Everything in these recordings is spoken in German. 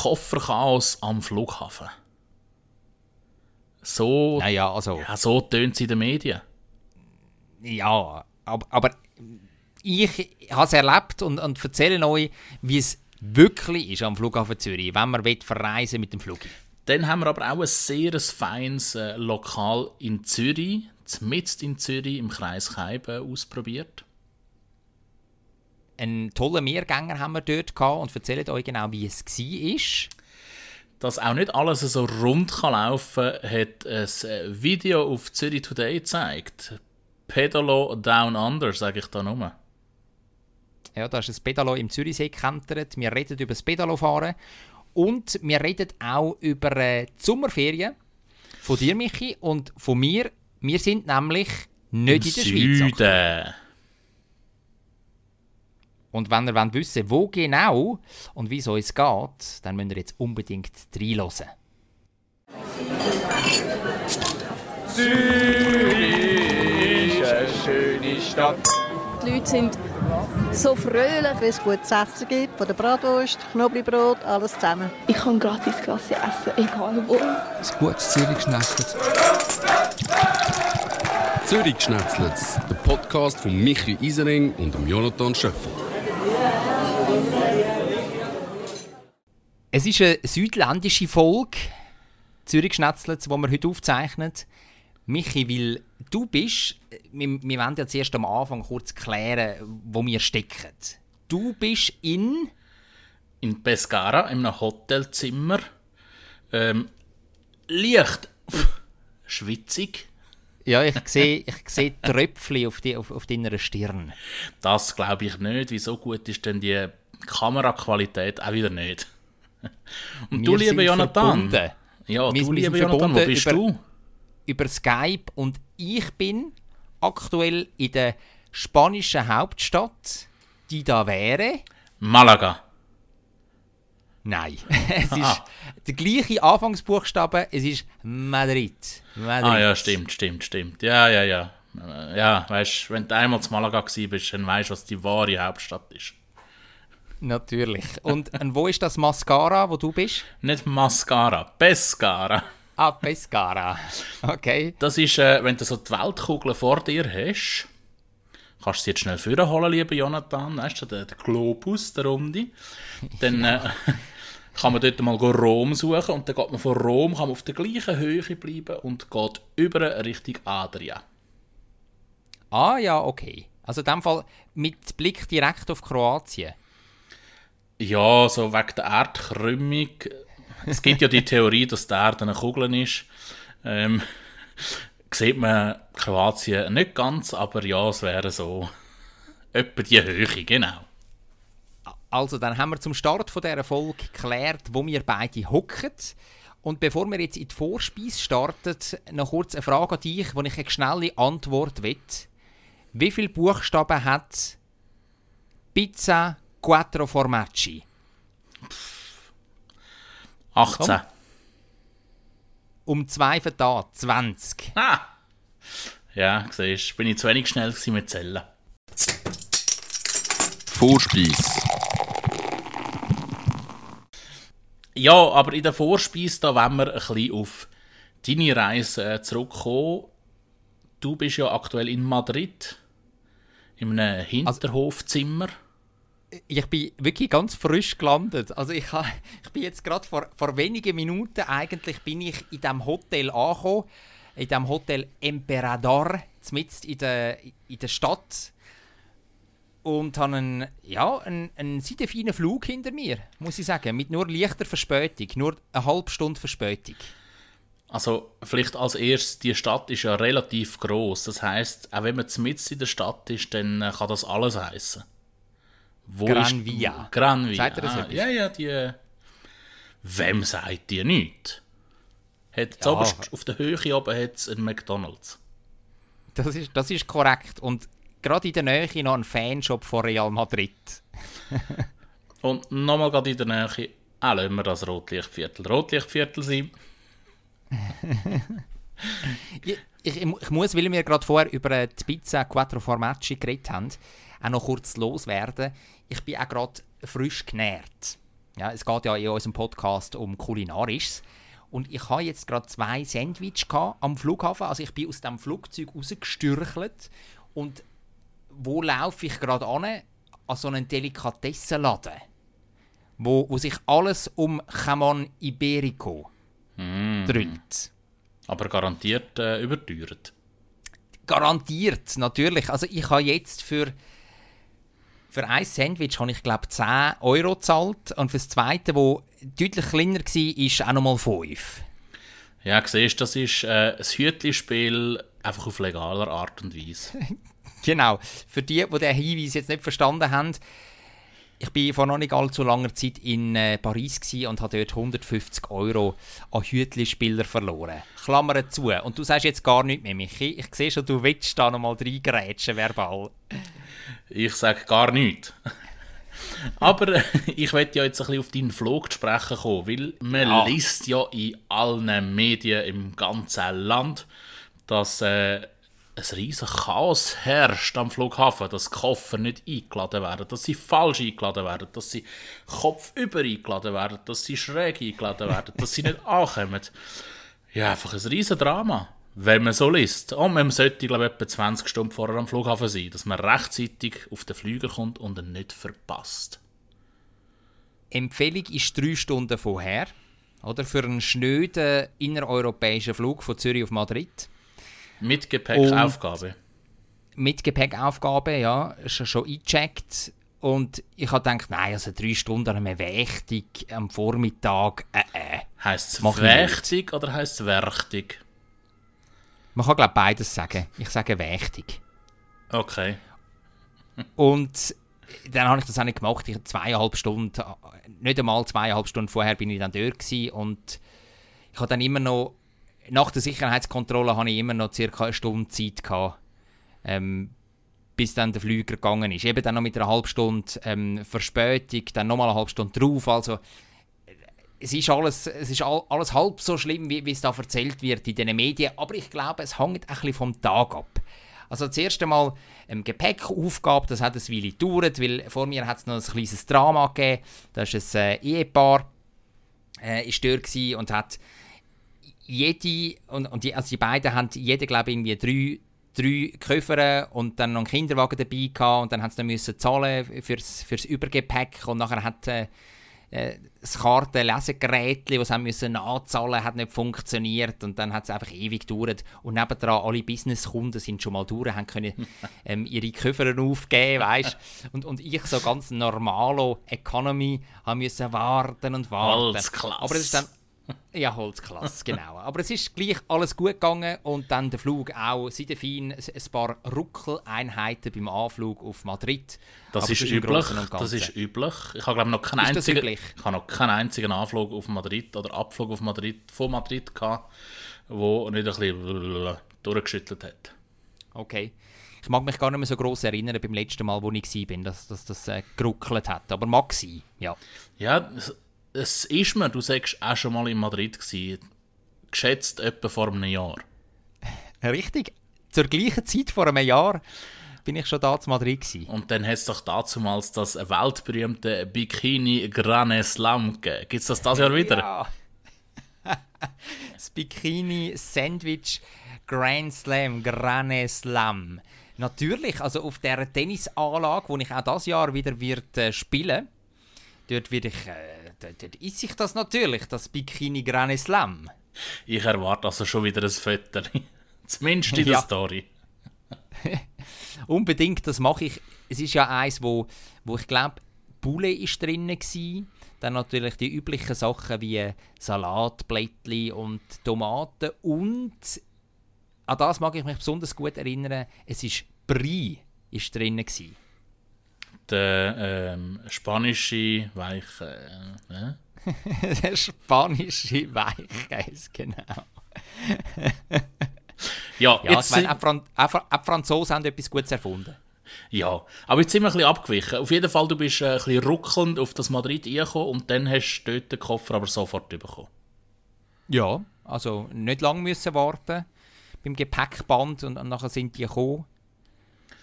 Kofferchaos am Flughafen. So, Naja, also, ja, so tönt es in den Medien. ja, aber, aber ich habe es erlebt und, und erzähle euch, wie es wirklich ist am Flughafen Zürich, wenn man will verreisen mit dem Flug. Dann haben wir aber auch ein sehr feines äh, Lokal in Zürich, mitten in Zürich im Kreis Keiben ausprobiert. Einen tollen Mehrgänger haben wir dort gehabt und erzählen euch genau, wie es war. Dass auch nicht alles so rund kann laufen kann, hat ein äh, Video auf Zürich Today gezeigt. Pedalo Down Under, sage ich da nur. Ja, da ist ein Pedalo im Zürichsee gekentert. Wir reden über das Pedalofahren. Und wir reden auch über äh, die Sommerferien von dir, Michi, und von mir. Wir sind nämlich nicht in der Schweiz. Und wenn ihr wollt wissen wo genau und wie es uns geht, dann müsst ihr jetzt unbedingt reinhören. Die Leute sind so fröhlich. Wenn es gutes Essen gibt, von der Bratwurst, Knoblauchbrot, alles zusammen. Ich kann gratis Klasse essen, egal wo. Ein gutes Zürich geschnetzelt. Zürich geschnetzelt, der Podcast von Michi Isering und Jonathan Schöffel. Es ist eine südländische Folge, Zürich Schnetzlitz, die wir heute aufzeichnen. Michi, weil du bist, wir, wir wollen ja zuerst am Anfang kurz klären, wo wir stecken. Du bist in... In Pescara, in einem Hotelzimmer. Ähm, leicht schwitzig. Ja, ich sehe, ich sehe Tröpfchen auf, die, auf, auf deiner Stirn. Das glaube ich nicht. Wieso gut ist denn die Kameraqualität auch wieder nicht? Und du, lieber Jonathan. verbunden. Ja, Wir- du, lieber Jonathan, wo bist über- du? über Skype und ich bin aktuell in der spanischen Hauptstadt, die da wäre. Malaga. Nein, es ist Ah. der gleiche Anfangsbuchstabe, es ist Madrid. Madrid. Ah ja, stimmt, stimmt, stimmt. Ja, ja, ja. Äh, Ja, weißt wenn du einmal zu Malaga bist, dann weißt du, was die wahre Hauptstadt ist. Natürlich. Und, wo ist das Mascara, wo du bist? Nicht Mascara, Pescara. Ah, Pescara. Okay. Das ist, äh, wenn du so die Weltkugel vor dir hast, kannst du sie jetzt schnell vorholen, lieber Jonathan, weißt du, der, der Globus, der Runde. Dann äh, kann man dort mal Rom suchen und dann geht man von Rom kann man auf der gleichen Höhe bleiben und geht über Richtung Adria. Ah ja, okay. Also in dem Fall mit Blick direkt auf Kroatien. Ja, so wegen der Erdkrümmung. Es gibt ja die Theorie, dass die Erde eine Kugel ist. Ähm, sieht man Kroatien nicht ganz, aber ja, es wäre so etwa die Höhe, genau. Also, dann haben wir zum Start von dieser Folge geklärt, wo wir beide hocken. Und bevor wir jetzt in die Vorspeise starten, noch kurz eine Frage an dich, wo ich eine schnelle Antwort will. Wie viele Buchstaben hat Pizza Quattro Formaggi? 18. Um zwei vertan, 20. Ah! Ja, siehst du, bin ich zu wenig schnell mit Zellen. Vorspeis. Ja, aber in der Vorspeise, da wollen wir ein bisschen auf deine Reise äh, zurückkommen. Du bist ja aktuell in Madrid, in einem Hinterhofzimmer. Ich bin wirklich ganz frisch gelandet. Also ich, ich bin jetzt gerade vor, vor wenigen Minuten eigentlich bin ich in dem Hotel angekommen, in dem Hotel Emperador, mitten in der, in der Stadt. Und habe einen, ja, einen, einen sehr feinen Flug hinter mir, muss ich sagen, mit nur leichter Verspätung, nur eine halbe Stunde Verspätung. Also vielleicht als erstes, die Stadt ist ja relativ groß. Das heißt, auch wenn man mitten in der Stadt ist, dann äh, kann das alles heißen. Wo Gran Via. Gran Via. Sagt ihr das ah, etwas? ja, ja, die. Wem sagt die nichts? Hat Ja. auf der Höhe oben hat's einen McDonalds. Das ist, das ist korrekt. Und gerade in der Nähe noch ein Fanshop von Real Madrid. Und nochmal gerade in der Nähe, auch lassen wir das Rotlichtviertel Rotlichtviertel sein. Ich, ich, ich muss, weil wir gerade vorher über äh, die Pizza Quattro Formaggi geredet haben, auch noch kurz loswerden. Ich bin auch gerade frisch genährt. Ja, es geht ja in unserem Podcast um Kulinarisches. Und ich habe jetzt gerade zwei Sandwich am Flughafen. Also ich bin aus dem Flugzeug rausgestürchelt. Und wo laufe ich gerade an? An so einen Delikatessenladen. Wo, wo sich alles um Chamon Iberico Mm. dreht. Aber garantiert äh, überteuert. Garantiert, natürlich. Also ich habe jetzt für, für ein Sandwich habe ich glaube 10 Euro gezahlt und für das zweite, wo deutlich kleiner war, ist auch nochmal 5. Ja, siehst das ist äh, ein Hütli-Spiel einfach auf legaler Art und Weise. Genau. Für die, die den Hinweis jetzt nicht verstanden haben, ich war vor noch nicht allzu langer Zeit in äh, Paris und habe dort 150 Euro an Hütli-Spieler verloren. Klammern zu. Und du sagst jetzt gar nichts mehr, Michi. Ich sehe schon, du willst da nochmal reingrätschen, verbal. Ich sage gar nichts. Aber ich möchte ja jetzt ein bisschen auf deinen Flug zu sprechen kommen, weil man Ja. liest ja in allen Medien im ganzen Land, dass äh, ein riesen Chaos herrscht am Flughafen, dass Koffer nicht eingeladen werden, dass sie falsch eingeladen werden, dass sie kopfüber eingeladen werden, dass sie schräg eingeladen werden, dass sie nicht ankommen. Ja, einfach ein riesen Drama, wenn man so liest. Und man sollte, glaube ich, etwa 20 Stunden vorher am Flughafen sein, dass man rechtzeitig auf den Flüger kommt und ihn nicht verpasst. Empfehlung ist drei Stunden vorher. Oder für einen schnöden innereuropäischen Flug von Zürich auf Madrid. Mit Gepäck Und- Aufgabe. Mit Gepäckaufgabe, ja, ist schon eingecheckt. Und ich habe gedacht, nein, also drei Stunden an einem Wächtig am Vormittag, äh, äh. Heißt es wächtig oder heißt es werchtig? Man kann, glaube beides sagen. Ich sage Wächtig. Okay. Und dann habe ich das auch nicht gemacht. Ich zweieinhalb Stunden, nicht einmal zweieinhalb Stunden vorher bin ich dann dort gewesen und ich habe dann immer noch, nach der Sicherheitskontrolle habe ich immer noch circa eine Stunde Zeit gehabt, ähm, bis dann der Flüger gegangen ist. Eben dann noch mit einer halben Stunde ähm, Verspätung, dann nochmal eine halbe Stunde drauf. Also es ist alles, es ist all, alles halb so schlimm, wie, wie es da erzählt wird in den Medien. Aber ich glaube, es hängt ein bisschen vom Tag ab. Also das erste Mal ähm, Gepäckaufgabe, das hat ein Weile gedauert, weil vor mir hat es noch ein kleines Drama gegeben. Da ist ein äh, Ehepaar äh, ist dort und hat jede, und, und die, also die beiden haben jeder, glaube irgendwie drei, drei Koffer und dann noch einen Kinderwagen dabei gehabt und dann haben sie dann müssen zahlen fürs, fürs Übergepäck und nachher hat äh, äh, das Kartenlesegerät, das sie müssen nachzahlen hat nicht funktioniert und dann hat es einfach ewig gedauert und nebendran alle Businesskunden sind schon mal durch, haben können ähm, ihre Koffer aufgeben, weißt und, und ich so ganz normalo Economy haben müssen warten und warten. Holzklasse. Aber es ist dann ja, Holzklasse, genau. Aber es ist gleich alles gut gegangen und dann der Flug auch sehr fein. Ein paar Ruckeleinheiten beim Anflug auf Madrid. Das Aber ist üblich. Das ist üblich. Ich habe glaube noch keinen das einzigen, ich habe noch keinen einzigen Anflug auf Madrid oder Abflug auf Madrid von Madrid gehabt, wo nicht ein bisschen durchgeschüttelt hat. Okay. Ich mag mich gar nicht mehr so gross erinnern beim letzten Mal, wo ich war, dass, dass das äh, geruckelt hat. Aber mag sein, ja. Ja, es, ist mir, du sagst auch schon mal in Madrid gewesen, geschätzt etwa vor einem Jahr. Richtig. Zur gleichen Zeit vor einem Jahr bin ich schon da zu Madrid gewesen. Und dann hat es doch damals das weltberühmte Bikini Grane Slam gegeben. Gibt es das das Jahr wieder? Ja. das Bikini Sandwich Grand Slam, Grand Slam. Natürlich, also auf der Tennisanlage, wo ich auch das Jahr wieder wird, äh, spielen dort werde ich, äh, dort, dort esse ich das natürlich, das Bikini Grand Slam. Ich erwarte also schon wieder ein Foto. Zumindest in der Ja. Story. Unbedingt, das mache ich. Es ist ja eins, wo, wo ich glaube, Poulet ist drin gsi. Dann natürlich die üblichen Sachen wie Salatblättli und Tomaten und an das mag ich mich besonders gut erinnern. Es ist Brie ist drin gsi. Der ähm, spanische Weich. Äh, äh? Der spanische Weichkäse, genau. Ja, Ja, jetzt ich meine, auch, Fran auch, Franzosen haben etwas Gutes erfunden. ja, aber jetzt sind wir ein bisschen abgewichen. Auf jeden Fall, du bist äh, ein bisschen ruckelnd auf das Madrid eingekommen und dann hast du dort den Koffer aber sofort bekommen. Ja, also nicht lange müssen warten beim Gepäckband und, und nachher sind die gekommen.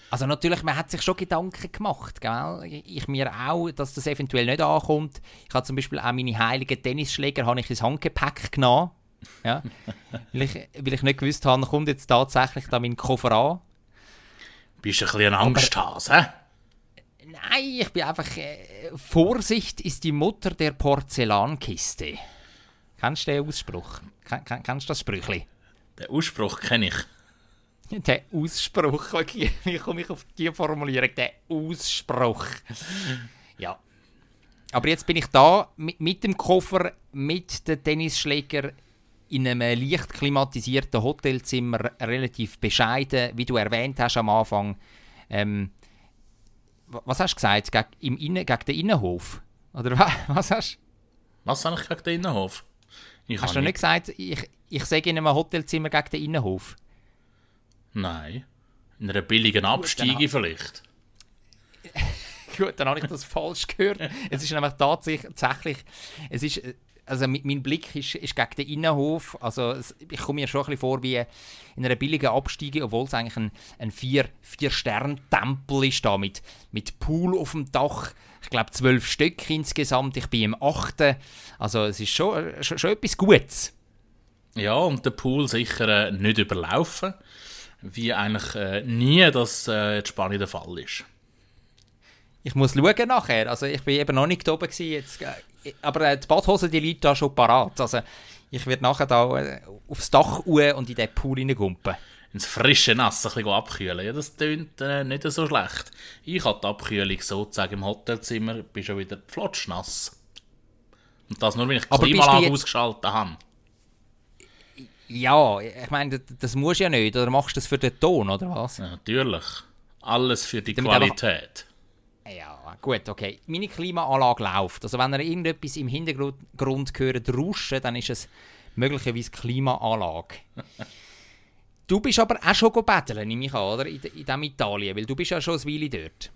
Also natürlich, man hat sich schon Gedanken gemacht, gell? Ich mir auch, dass das eventuell nicht ankommt. Ich habe zum Beispiel auch meine heiligen Tennisschläger habe ich ins Handgepäck genommen. Ja? weil, ich, weil ich nicht gewusst habe, kommt jetzt tatsächlich da mein Koffer an. Bist du ein bisschen ein Angsthase, Nein, ich bin einfach... Äh, Vorsicht ist die Mutter der Porzellankiste. Kennst du den Ausspruch? Ken, kennst du das Sprüchli? Den Ausspruch kenne ich. Der Ausspruch, wie komme ich auf die Formulierung? Der Ausspruch. Ja. Aber jetzt bin ich da mit, mit dem Koffer, mit den Tennisschläger in einem leicht klimatisierten Hotelzimmer, relativ bescheiden, wie du erwähnt hast am Anfang. Ähm, was hast du gesagt? Geg im Innen, gegen den Innenhof? Oder was hast du? Was habe ich gegen den Innenhof? Ich hast du nicht gesagt, ich, ich sage in einem Hotelzimmer gegen den Innenhof? Nein. In einer billigen Absteige vielleicht. Gut, dann habe ich das falsch gehört. Es ist nämlich tatsächlich, es ist, also mein Blick ist, ist gegen den Innenhof. Also ich komme mir schon ein bisschen vor wie in einer billigen Absteige, obwohl es eigentlich ein, ein Vier-Stern-Tempel ist da mit, mit Pool auf dem Dach. Ich glaube zwölf Stück insgesamt. Ich bin im achten. Also es ist schon, schon, schon etwas Gutes. Ja, und der Pool sicher äh, nicht überlaufen wie eigentlich äh, nie das äh, in Spanien der Fall ist. Ich muss schauen nachher. Also ich bin eben noch nicht oben gewesen, jetzt, äh, aber äh, die Badhose die liegt da schon parat. Also ich werde nachher da äh, aufs Dach und in den Pool reingumpen. Ins frische Nass ein bisschen abkühlen. Ja, das klingt äh, nicht so schlecht. Ich hatte die Abkühlung sozusagen im Hotelzimmer, bin schon wieder flotschnass. Und das nur, wenn ich die Klimaanlage ausgeschaltet habe. Ja, ich meine, das musst du ja nicht. Oder machst du das für den Ton, oder was? Ja, natürlich. Alles für die Damit Qualität. Einfach... Ja, gut, okay. Meine Klimaanlage läuft. Also wenn ihr irgendetwas im Hintergrund hört, rauschen, dann ist es möglicherweise Klimaanlage. du bist aber auch schon betteln, nehme ich an, oder? In, in diesem Italien, weil du bist ja schon ein Weile dort.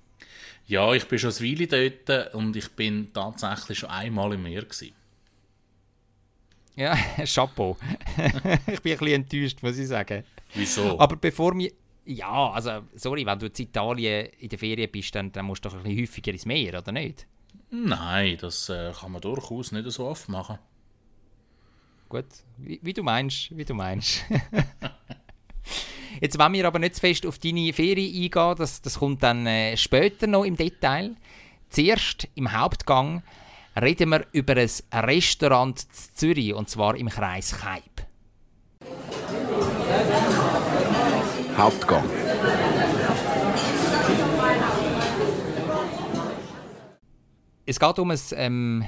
Ja, ich bin schon ein Weile dort und ich bin tatsächlich schon einmal im Meer gewesen. Ja, Chapeau. ich bin ein bisschen enttäuscht, muss ich sagen. Wieso? Aber bevor wir. Ja, also, sorry, wenn du in Italien in der Ferien bist, dann, dann musst du doch ein bisschen häufiger ins Meer, oder nicht? Nein, das äh, kann man durchaus nicht so oft machen. Gut, wie, wie du meinst, wie du meinst. Jetzt wollen wir aber nicht zu fest auf deine Ferien eingehen, das, das kommt dann äh, später noch im Detail. Zuerst im Hauptgang reden wir über ein Restaurant in Zürich, und zwar im Kreis Kaib. Hauptgang. Es geht um ein ähm,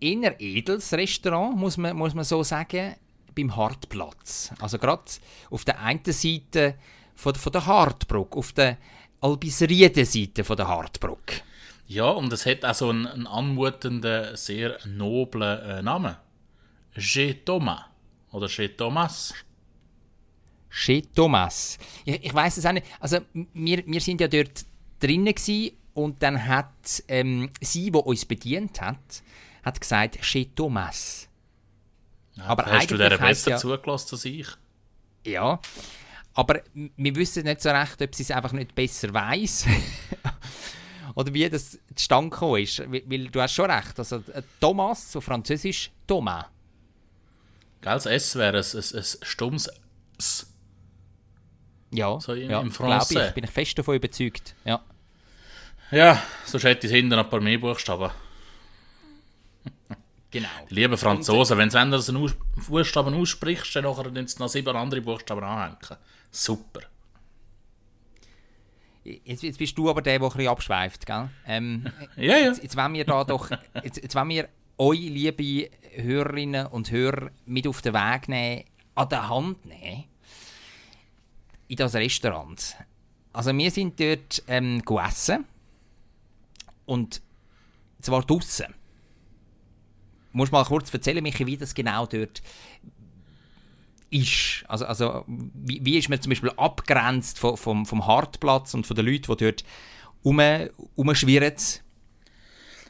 eher edles Restaurant, muss man, muss man so sagen, beim Hartplatz. Also gerade auf der einen Seite von, von der Hartbrücke, auf der Albisrieden-Seite von der Hartbrücke. Ja, und es hat auch so einen, einen anmutenden, sehr noblen äh, Namen. G. Thomas. Oder G. Thomas. G. Thomas. Ich, ich weiß es auch nicht. Also, wir, wir sind ja dort drinnen und dann hat ähm, sie, die uns bedient hat, hat gesagt G. Thomas. Ja, aber hast du der besser ja, zugelassen als ich? Ja, aber wir wissen nicht so recht, ob sie es einfach nicht besser weiß oder wie das zustande gekommen ist. Weil, du hast schon recht, also äh, Thomas, so französisch Thomas. Gell, das S wäre ein, ein, ein stummes S. Ja, so im, ja im Français. Ich, bin ich fest davon überzeugt. Ja, ja sonst hätte ich hinten ein paar mehr Buchstaben. Genau. Liebe Franzosen, wenn du einen Buchstaben aussprichst, dann nachher noch sieben andere Buchstaben anhängen. Super. Jetzt, jetzt, bist du aber der, der ein bisschen abschweift, gell? Ähm, ja, ja. Jetzt, jetzt wollen wir da doch, jetzt, jetzt wollen wir euch, liebe Hörerinnen und Hörer, mit auf den Weg nehmen, an der Hand nehmen, in das Restaurant. Also wir sind dort ähm, gegessen und zwar draußen. Musst du mal kurz erzählen, Michi, wie das genau dort ist. Also, also wie, wie ist man zum Beispiel abgrenzt vom, vom, vom Hartplatz und von den Leuten, die dort rum, rumschwirren?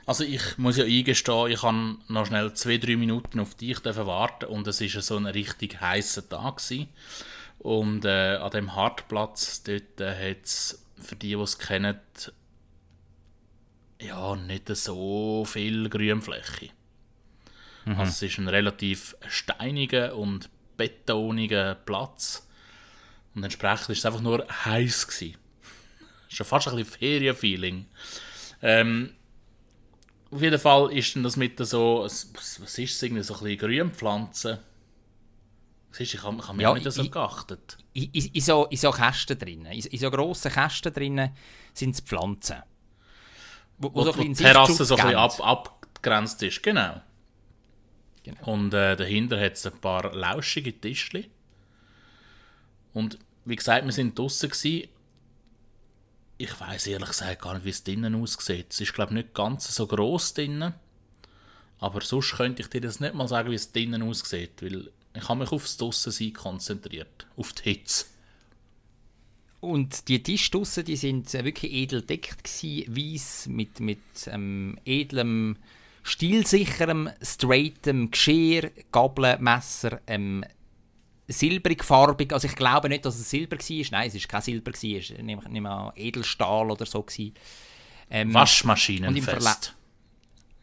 Also ich muss ja eingestehen, ich kann noch schnell zwei, drei Minuten auf dich warten und es war so ein richtig heißer Tag. Gewesen. Und äh, an dem Hartplatz, dort äh, hat es, für die, die es kennen, ja, nicht so viel Grünfläche. Also es ist ein relativ steiniger und betoniger Platz. Und entsprechend ist es einfach nur heiß gewesen. Schon fast ein bisschen Ferienfeeling. Ähm, auf jeden Fall ist dann das mit so, was ist es, irgendwie so ein bisschen Grünpflanzen. Siehst ich habe ich hab mich Ja, nicht so geachtet. In, in, in, so, in so Kästen drinnen, in, in so grossen Kästen drinnen sind es Pflanzen. Wo, Wo, so wo ein die Terrasse so ein bisschen ab, abgegrenzt ist, genau. Genau. Und äh, dahinter hat es ein paar lauschige Tischli. Und wie gesagt, wir sind draußen. Ich weiß ehrlich gesagt gar nicht, wie es drinnen aussieht. Es ist, glaube ich, nicht ganz so gross drinnen. Aber sonst könnte ich dir das nicht mal sagen, wie es drinnen aussieht. Weil ich habe mich aufs Draussen konzentriert. Auf die Hitze. Und die Tische draussen, die sind äh, wirklich edel deckt gsi, weiss, mit, mit ähm, edlem, stilsicherem, straightem Geschirr, Gabeln, Messer, ähm, silbrig farbig. Also ich glaube nicht, dass es Silber war. Nein, es war kein Silber, es war nicht, mal Edelstahl oder so. Ähm, Waschmaschinenfest.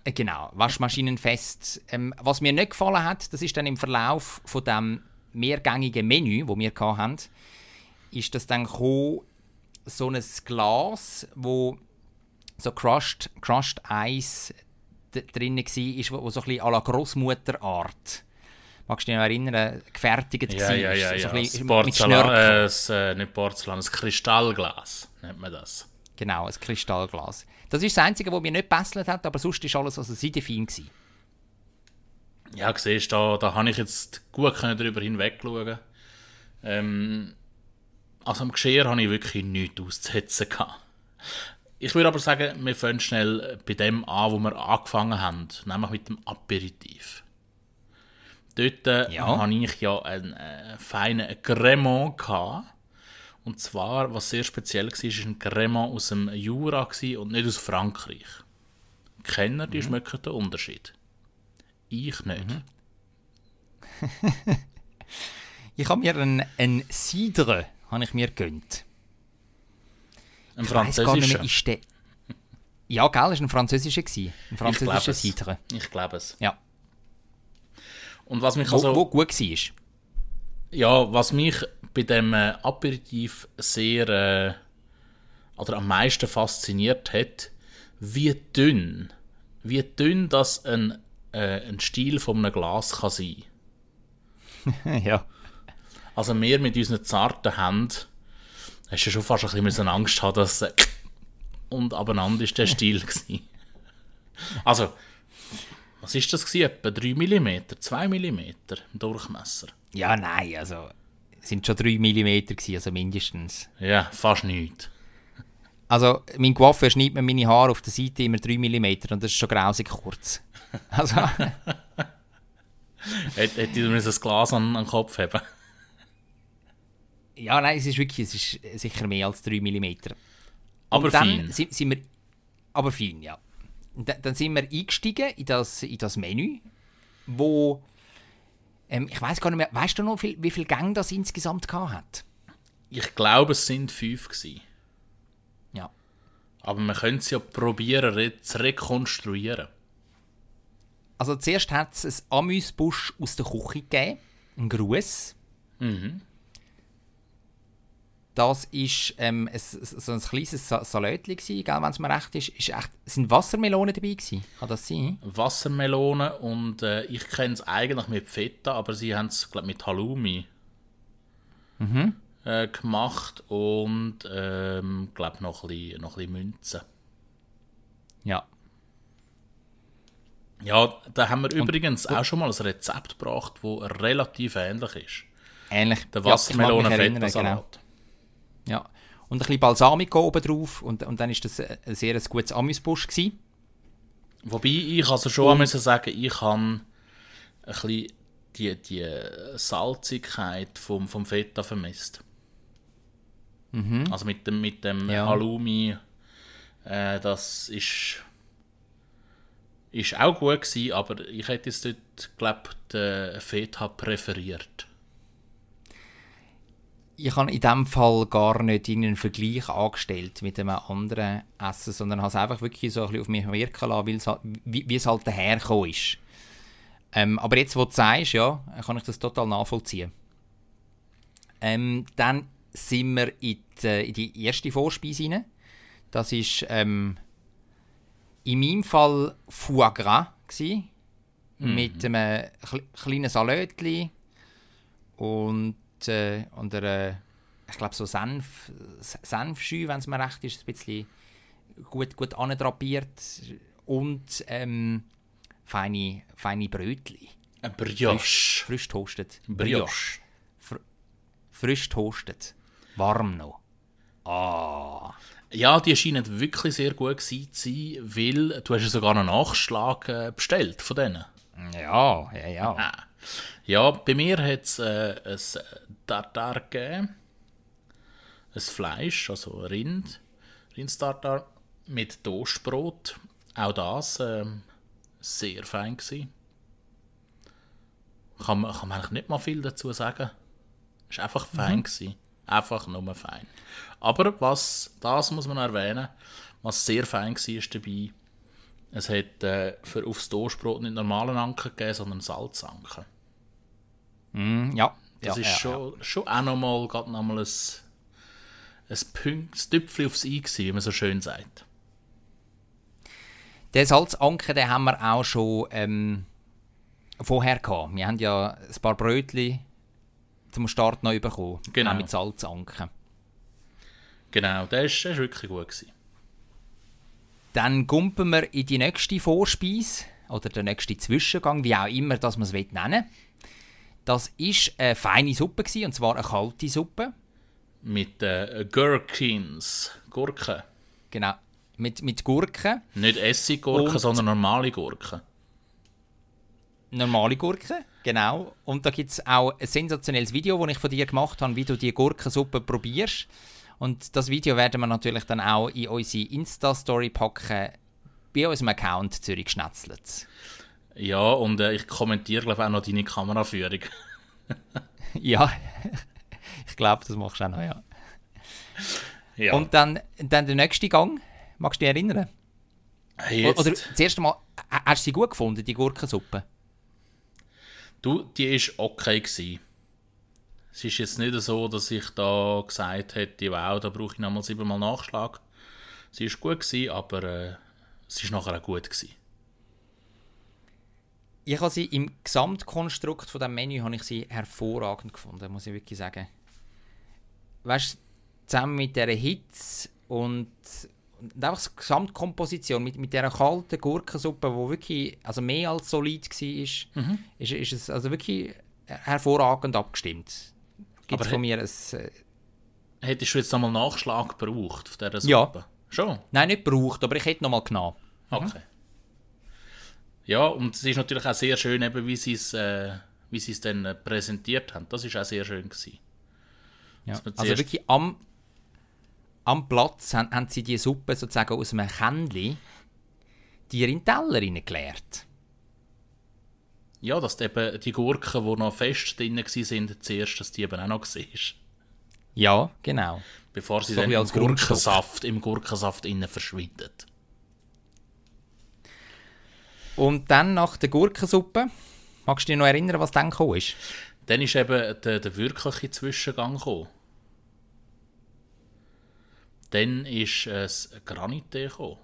Äh, Genau, Waschmaschinenfest. Ähm, was mir nicht gefallen hat, das ist dann im Verlauf von dem mehrgängigen Menü, wo wir hatten, ist das dann gekommen, so ein Glas, wo so crushed, crushed Eis drin war, ist, wo, so ein bisschen à la Grossmutterart. Magst du dich noch erinnern, gefertigt Ja, war? ja, ja, so ja. ein bisschen Porzellan, äh, äh, nicht Porzellan, das Kristallglas nennt man das. Genau, ein Kristallglas. Das ist das Einzige, was mir nicht gebesselt hat, aber sonst war alles also seidefein. gewesen. Ja, siehst du, da, da habe ich jetzt gut können darüber hinwegschauen. Ähm, also am Geschirr habe ich wirklich nichts auszusetzen. gehabt. Ich würde aber sagen, wir fangen schnell bei dem an, wo wir angefangen haben, nämlich mit dem Aperitif. Dort äh, Ja. habe ich ja einen äh, feinen Cremant gehabt. Und zwar, was sehr speziell war, war ein Cremant aus dem Jura und nicht aus Frankreich. Kenner, die schmecken den Unterschied. Ich nicht. Ich habe mir einen, einen Cidre habe ich mir gegönnt. Ein Ich nicht französischer. ist der... Ja, gell, es war ein französischer. gewesen. Ein französischer. Cidre. Ich glaube es. Ja. Und was mich Wo, also, wo gut war. ja, was mich bei dem äh, Aperitif sehr äh, oder am meisten fasziniert hat, wie dünn, wie dünn das ein, äh, ein Stiel von einem Glas kann sein. ja. Also wir mit unseren zarten Händen, hast du schon fast ein bisschen Angst haben, dass äh, und abeinander ist der Stiel gewesen. Also, was ist das gewesen? Etwa 3 mm, 2 mm im Durchmesser. Ja, nein, also... Es sind schon 3 mm, gewesen, also mindestens. Ja, fast nichts. Also, mein Coiffeur schneidet mir meine Haare auf der Seite immer 3 mm und das ist schon grausig kurz. Also, Hätte ich müssen das Glas an, an den Kopf haben ja, nein, es ist wirklich, es ist sicher mehr als 3 mm. Aber fein. Sind, sind wir, aber fein, ja. Und dann, sind wir eingestiegen in das, in das Menü, wo ähm, ich weiß gar nicht mehr, weißt du noch, viel, wie viele Gänge das insgesamt hat? Ich glaube, es sind fünf gewesen. Ja. Aber man könnte es ja probieren re zu rekonstruieren. Also zuerst hat es ein Amüsbusch aus der Küche gegeben, ein Gruß. Das ist ähm, ein, so ein kleines Sa Salätchen, wenn es mir recht ist. ist echt, sind Wassermelonen dabei gewesen? Kann das sein? Wassermelone und äh, ich kenne es eigentlich mit Feta, aber sie haben es mit Halloumi äh, gemacht und ähm, glaube noch ein bisschen, noch ein bisschen Münzen. Ja. Ja, da haben wir übrigens auch schon mal ein Rezept gebracht, das relativ ähnlich ist. Ähnlich. Der Wassermelonen-Feta-Salat. Ja. Und ein bisschen Balsamico oben drauf und, und dann war das ein sehr ein gutes Amüsbusch. gewesen. Wobei ich also schon Und- sagen, ich habe ein bisschen die, die Salzigkeit vom, vom Feta vermisst. Also mit dem, mit dem Mhm. Ja. Halloumi, äh, das ist, ist auch gut gewesen, aber ich hätte jetzt dort, glaube den Feta präferiert. Ich habe in diesem Fall gar nicht einen Vergleich angestellt mit einem anderen Essen, sondern habe es einfach wirklich so ein bisschen auf mich wirken lassen, weil es halt, wie, wie es halt dahergekommen ist. Ähm, aber jetzt, wo du sagst, ja, kann ich das total nachvollziehen. Ähm, dann sind wir in die, in die erste Vorspeise rein. Das war ähm, in meinem Fall Foie Gras. Gewesen, Mit einem kleinen Salätchen und, äh, und einer, ich glaube, so Senf, Senfschü, wenn es mir recht ist, ein bisschen gut, gut andrapiert. Und ähm, feine, feine Brötchen. Ein Brioche. Frisch, frisch toastet. Brioche. Fr frisch toastet. Warm noch. Ah. Ja, die scheinen wirklich sehr gut gewesen zu sein, weil du hast ja sogar einen Nachschlag äh, bestellt von denen. Ja, ja, ja. Ah. Ja, bei mir hat es äh, ein Tartar gegeben. Ein Fleisch, also Rind. Rindstartar mit Toastbrot. Auch das ähm, sehr fein gewesen. Kann man, kann man eigentlich nicht mal viel dazu sagen. Es war einfach fein. Gewesen. Einfach nur fein. Aber was, das muss man erwähnen, was sehr fein war dabei, es hat äh, für aufs Toastbrot nicht normalen Anker gegeben, sondern Salzanker. Mm, ja. Das ja, ist ja, schon, schon auch nochmal, gerade nochmal ein, ein Punkt, ein Tüpfchen aufs I gewesen, wie man so schön sagt. Den Salzanker, den haben wir auch schon ähm, vorher gehabt. Wir haben ja ein paar Brötchen zum Start noch bekommen. Genau. Auch mit Salzanker. Genau, der ist, der ist wirklich gut gewesen. Dann gumpen wir in die nächste Vorspeise oder der nächste Zwischengang, wie auch immer das man es nennen will. Das war eine feine Suppe, gewesen, und zwar eine kalte Suppe. Mit äh, Gherkins, Gurken. Genau, mit, mit Gurken. Nicht Essiggurken, sondern normale Gurken. normale Gurken, genau. Und da gibt es auch ein sensationelles Video, das ich von dir gemacht habe, wie du die Gurkensuppe probierst. Und das Video werden wir natürlich dann auch in unsere Insta-Story packen, bei unserem Account Zürich Schnetzlitz. Ja, und äh, ich kommentiere glaube ich, auch noch deine Kameraführung. ja, ich glaube, das machst du auch noch, ja. ja. Und dann, dann der nächste Gang, magst du dich erinnern? jetzt, Oder das erste Mal, hast du sie gut gefunden, die Gurkensuppe? du, die ist okay gewesen. Es ist jetzt nicht so, dass ich da gesagt hätte, wow, da brauche ich nochmal siebenmal Nachschlag. Sie ist gut gewesen, aber äh, es ist nachher auch gut gewesen. Ich habe sie im Gesamtkonstrukt von dem Menü habe ich sie hervorragend gefunden, muss ich wirklich sagen. Weißt du, zusammen mit dieser Hitze und, und einfach die Gesamtkomposition mit, mit dieser kalten Gurkensuppe, die wirklich also mehr als solid war, ist, ist, ist es also wirklich hervorragend abgestimmt. Gibt es von mir ein... Äh, Hättest du jetzt nochmal Nachschlag gebraucht von dieser Ja. Suppe? Schon? nein, nicht gebraucht, aber ich hätte noch mal genommen. Okay. Ja, und es ist natürlich auch sehr schön, eben, wie sie es, äh, wie sie es dann äh, präsentiert haben. Das ist auch sehr schön gewesen. Ja. Also wirklich am, am Platz haben, haben sie die Suppe sozusagen aus einem Kännchen dir in den Teller reingeleert. Ja, dass eben die Gurken, die noch fest drin waren, zuerst, dass die eben auch noch siehst. Ja, genau. Bevor sie So dann im. Gurkensaft, im Gurkensaft innen verschwindet. Und dann nach der Gurkensuppe, magst du dich noch erinnern, was dann gekommen ist? Dann ist eben der, der wirkliche Zwischengang gekommen. Dann ist es Granite gekommen.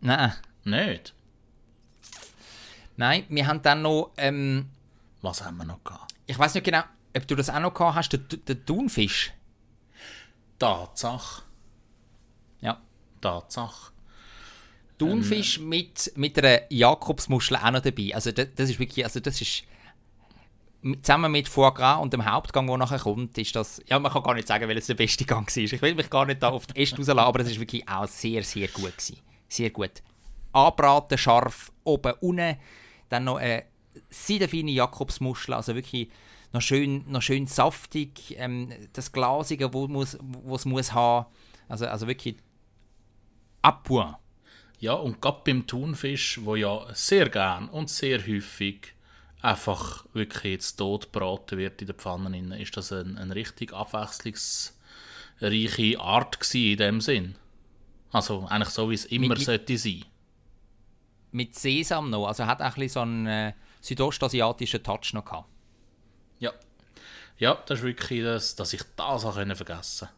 Nein. Nicht? Nein, wir haben dann noch, ähm, Was haben wir noch gehabt? ich weiß nicht genau, ob du das auch noch gehabt hast, den, den Thunfisch. Tatsache. Ja. Tatsache. Thunfisch mit, mit einer Jakobsmuschel auch noch dabei. Also das, das ist wirklich, also das ist zusammen mit Foie Gras und dem Hauptgang, der nachher kommt, ist das, ja man kann gar nicht sagen, welches der beste Gang war. Ich will mich gar nicht da auf die Äste rauslassen, aber es ist wirklich auch sehr, sehr gut gewesen. Sehr gut. Anbraten, scharf, oben, unten, dann noch eine seidenfeine Jakobsmuschel, also wirklich noch schön, noch schön saftig, ähm, das Glasige, wo, muss, es muss haben, also, also wirklich à point. Ja, und gerade beim Thunfisch, wo ja sehr gern und sehr häufig einfach wirklich jetzt tot gebraten wird in der Pfanne, rein, ist das eine, eine richtig abwechslungsreiche Art gewesen in dem Sinn. Also eigentlich so, wie es immer Mit- mit- sollte sein. Mit Sesam noch. Also hat auch ein bisschen so einen äh, südostasiatischen Touch noch gehabt. Ja. Ja, das ist wirklich das, dass ich das auch vergessen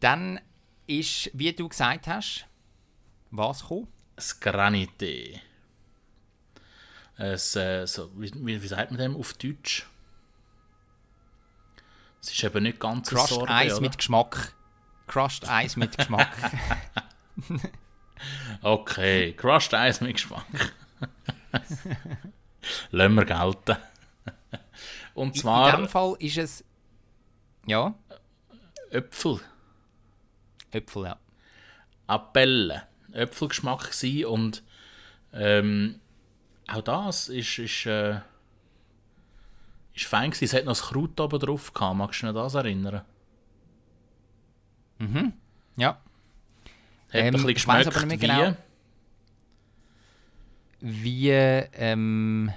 Dann ist, wie du gesagt hast, was gekommen? Das Granité. Es, äh, so, wie, wie, wie sagt man dem auf Deutsch? Es ist eben nicht ganz Crushed Sorbet, Eis oder? mit Geschmack. Crushed Eis mit Geschmack. Okay, Crushed Eis mit Geschmack. Lassen wir gelten. Und In zwar dem Fall ist es. Ja, Äpfel. Äpfel, ja. Appelle. Äpfelgeschmack gsi und ähm, auch das ist, ist, äh, ist fein gewesen. Es hat noch das Kraut oben drauf gehabt. Magst du dich an das erinnern? Ja. Hat Ähm, ein bisschen ich weiss geschmeckt aber nicht wie mehr Wie, ähm.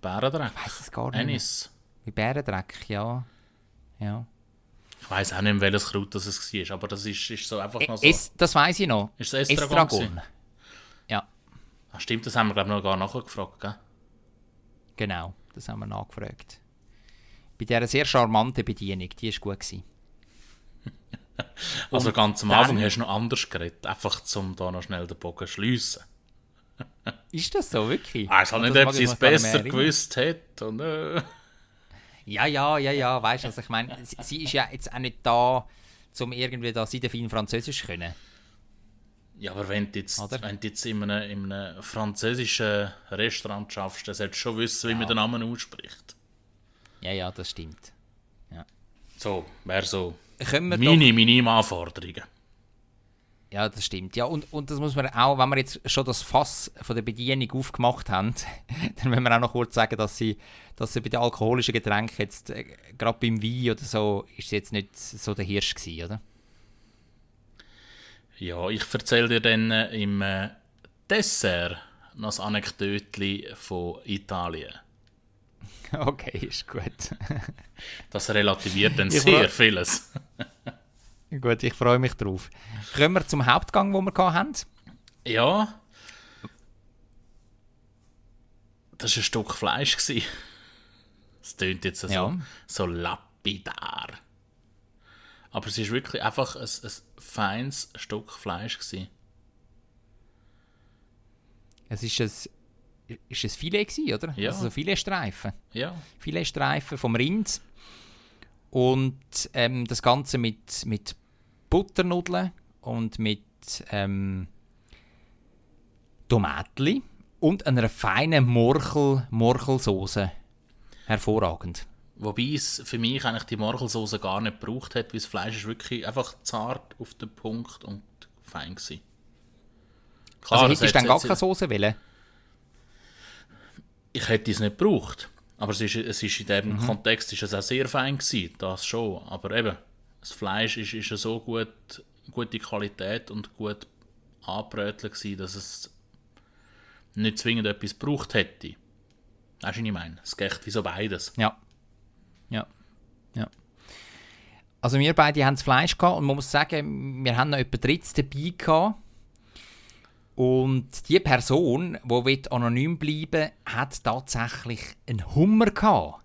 Bärendreck. Ich weiß es gar nicht. Wie Bärendreck, ja. Ja. Ich weiß auch nicht, welches Kraut das es war, aber das ist, ist so einfach noch so. Es, das weiß ich noch. Ist es Estragon gewesen? Ja, Ah, stimmt, das haben wir glaube ich noch gar nachgefragt, gell? genau. Das haben wir nachgefragt. Bei dieser sehr charmanten Bedienung, die war gut. Gewesen. Also ganz am Anfang hast du noch anders geredet, einfach zum da noch schnell den Bogen schliessen. Ist das so, wirklich? Ich weiß halt nicht, ob sie es besser gewusst hat. Ja, ja, ja, ja, weißt du, also ich meine, sie, sie ist ja jetzt auch nicht da, um irgendwie da sie fein Französisch zu können. Ja, aber wenn du jetzt, Oder? wenn du jetzt in einem, in einem französischen Restaurant schaffst, dann solltest du schon wissen, wie man den Namen ausspricht. Ja, ja, das stimmt. So, wäre so meine Minimanforderungen. Ja, das stimmt. Ja, und, und das muss man auch, wenn wir jetzt schon das Fass von der Bedienung aufgemacht haben, dann müssen wir auch noch kurz sagen, dass sie, dass sie bei den alkoholischen Getränken jetzt, äh, gerade beim Wein oder so, ist jetzt nicht so der Hirsch gewesen, oder? Ja, ich erzähle dir dann äh, im äh, Dessert noch ein Anekdötchen von Italien. Okay, ist gut. Das relativiert dann Ich sehr vieles. Gut, ich freue mich drauf. Kommen wir zum Hauptgang, den wir haben. Ja. Das war ein Stück Fleisch. Es tönt jetzt so, Ja. so lapidar. Aber es war wirklich einfach ein, ein feines Stück Fleisch. Gewesen. Es ist ein, ist ein Filet gewesen, oder? Ja. Also so Filetstreifen. Ja. Filetstreifen vom Rind. Und ähm, das Ganze mit, mit Butternudeln und mit ähm, Tomatli und einer feinen Morchel, Morchelsauce. Hervorragend. Wobei es für mich eigentlich die Morchelsauce gar nicht gebraucht hat, weil das Fleisch ist wirklich einfach zart auf den Punkt und fein war. Klar, also es hättest du dann gar keine Soße wollen? ich hätte es nicht gebraucht. Aber es ist, es ist in diesem Mhm. Kontext ist es auch sehr fein gewesen, das schon. Aber eben, das Fleisch ist, ist ja so gut, gute Qualität und gut angebrötelt gewesen, dass es nicht zwingend etwas gebraucht hätte. Weißt du, was ich meine? Es geht wie so beides. Ja. Ja. Ja. Also wir beide haben das Fleisch gehabt und man muss sagen, wir haben noch etwa Dritts dabei gehabt. Und die Person, die will anonym bleiben hat tatsächlich einen Hummer gehabt.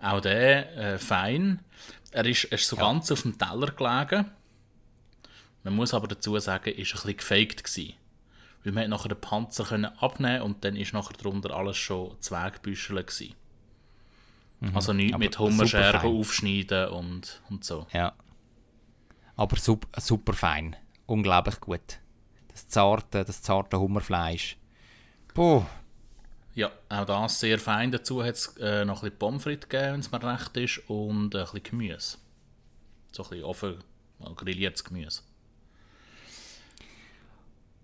Auch der äh, fein. Er ist, er ist so ganz auf dem Teller gelegen. Man muss aber dazu sagen, er war ein bisschen gefaked. Gewesen. Weil man nachher den Panzer können abnehmen und dann ist nachher darunter alles schon Zwegbüschel gewesen. Also nicht Aber mit Hummerschere superfein. aufschneiden und, und so. Ja. Aber sup super fein. Unglaublich gut. Das zarte, das zarte Hummerfleisch. Puh. Ja, auch das sehr fein. Dazu hat es äh, noch ein bisschen Pommes frites gegeben, wenn es mir recht ist, und äh, ein bisschen Gemüse. So ein bisschen offen äh, grilliertes Gemüse.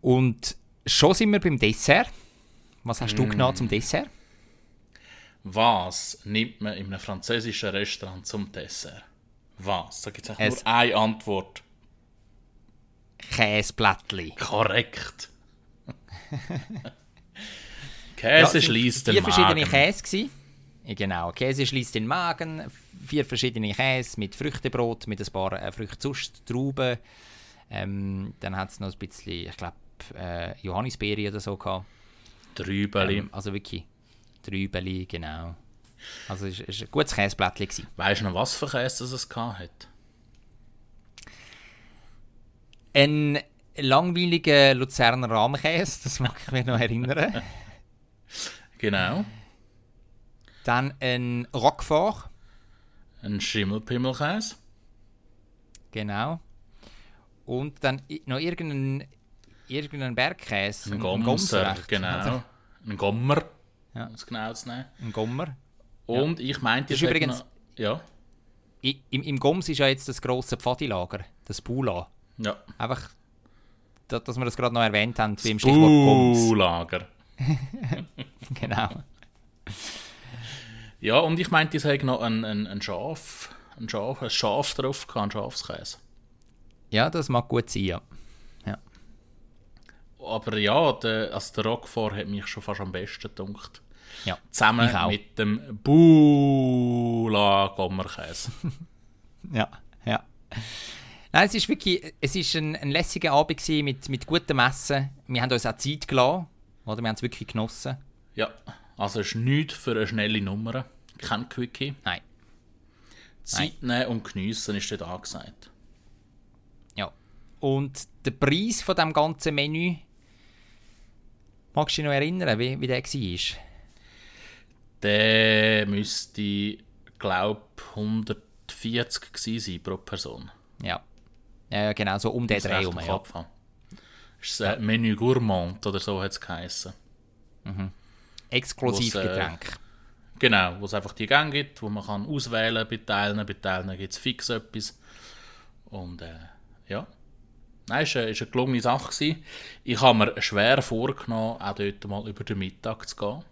Und schon sind wir beim Dessert. Was hast du genommen zum Dessert? Was nimmt man in einem französischen Restaurant zum Dessert? Was? Da gibt es Es- nur eine Antwort. Käseblättli. Korrekt. Ja, Käse sind schließt vier den verschiedene Magen. Käse. Ja, Genau, Käse schließt den Magen. Vier verschiedene Käse mit Früchtebrot, mit ein paar äh, Früchten sonst, Trauben. Ähm, dann hat es noch ein bisschen, ich glaube, äh, Johannisbeere oder so gehabt. Trübeli. Ähm, also wirklich Trübeli, genau. Also es war ein gutes Käseblättli. gewesen. Weißt du noch, was für Käse das es gehabt hat? Ein langweiliger Luzerner Rahmenkäse, das mag ich mich noch erinnern. Genau. Dann ein Roquefort, Ein Schimmelpimmelkäse. genau. Und dann noch irgendein, irgendein Bergkäse. Ein Gomser, genau. oder? Ein Gommer, Ja. um es genau zu nehmen. Ein Gommer. Und ich meinte, Das ist übrigens- noch- Ja, im, Im Goms ist ja jetzt das grosse Pfadilager, das Bula. ja. Einfach, da, dass wir das gerade noch erwähnt haben, wie im Stichwort Goms. Buhlager. Genau. Ja, und ich meinte, es hätte noch ein, ein, ein Schaf, ein Schaf, ein Schaf drauf gehabt, ein Schafskäse. Ja, das mag gut sein, ja. Aber ja, der, also der Roquefort hat mich schon fast am besten gedacht. ja. Zusammen mit dem Bula Gommerkäse. Ja, ja. Nein, es ist wirklich, es ist ein, ein lässiger Abend mit, mit gutem Essen. Wir haben uns auch Zeit gelassen, oder? Wir haben es wirklich genossen. ja, also es ist nichts für eine schnelle Nummer. Kein Quickie. Nein, Zeit nehmen und geniessen ist dort angesagt. ja. Und der Preis von dem ganzen Menü, magst du dich noch erinnern, wie, wie der war? Der müsste, glaube 140 gewesen sein pro Person. Ja. Ja, genau, so um den Dreh herum, ja. Ist ein Menü Gourmand oder so hat es geheißen. Exklusivgetränk. Genau, wo es einfach die Gänge gibt, wo man kann auswählen bei Teilen. Bei Teilen gibt es fix etwas. Und äh, ja. Nein, es war eine, ist eine gelungene Sache. Gewesen. Ich habe mir schwer vorgenommen, auch dort mal über den Mittag zu gehen.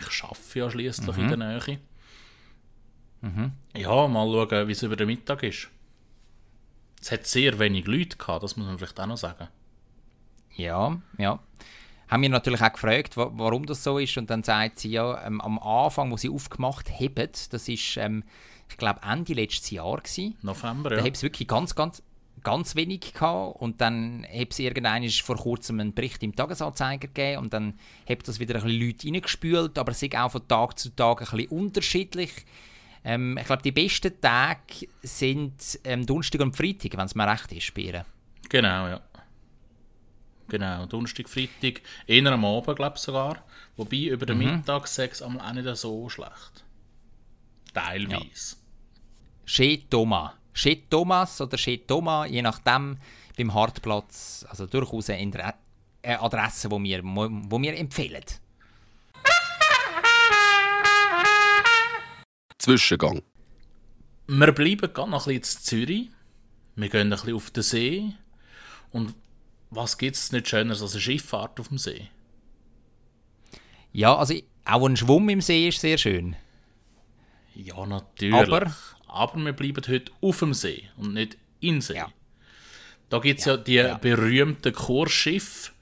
Ich arbeite ja schließlich in der Nähe. Ja, mal schauen, wie es über den Mittag ist. Es hat sehr wenig Leute gehabt, das muss man vielleicht auch noch sagen. Ja, ja. Haben wir natürlich auch gefragt, wa warum das so ist. Und dann sagt sie ja, ähm, am Anfang, wo sie aufgemacht haben, das ist, ähm, ich glaube, Ende letztes Jahr gewesen. November, Da ja. haben sie wirklich ganz, ganz, ganz wenig gehabt. Und dann hat es irgendwann vor kurzem einen Bericht im Tagesanzeiger gegeben. Und dann hat das wieder ein bisschen Leute reingespült. Aber es ist auch von Tag zu Tag ein bisschen unterschiedlich. Ähm, ich glaube, die besten Tage sind ähm, Donnerstag und Freitag, wenn es mir recht ist, bei ihr. Genau, ja. Genau, Donnerstag, Freitag, eher am Abend, glaube ich sogar. Wobei über den Mittag sechs einmal auch nicht so schlecht. Teilweise. Chez Thomas. Chez Thomas oder Chez Thomas, je nachdem, beim Hartplatz. Also durchaus eine Adresse, die wir, wo wir empfehlen. Zwischengang. Wir bleiben gerade noch ein bisschen in Zürich. Wir gehen ein bisschen auf den See. Und was gibt es nicht Schöneres als eine Schifffahrt auf dem See? Ja, also auch ein Schwumm im See ist sehr schön. Ja, natürlich. Aber- Aber wir bleiben heute auf dem See und nicht in See. Ja. Da gibt es ja, die berühmten Kursschiffe.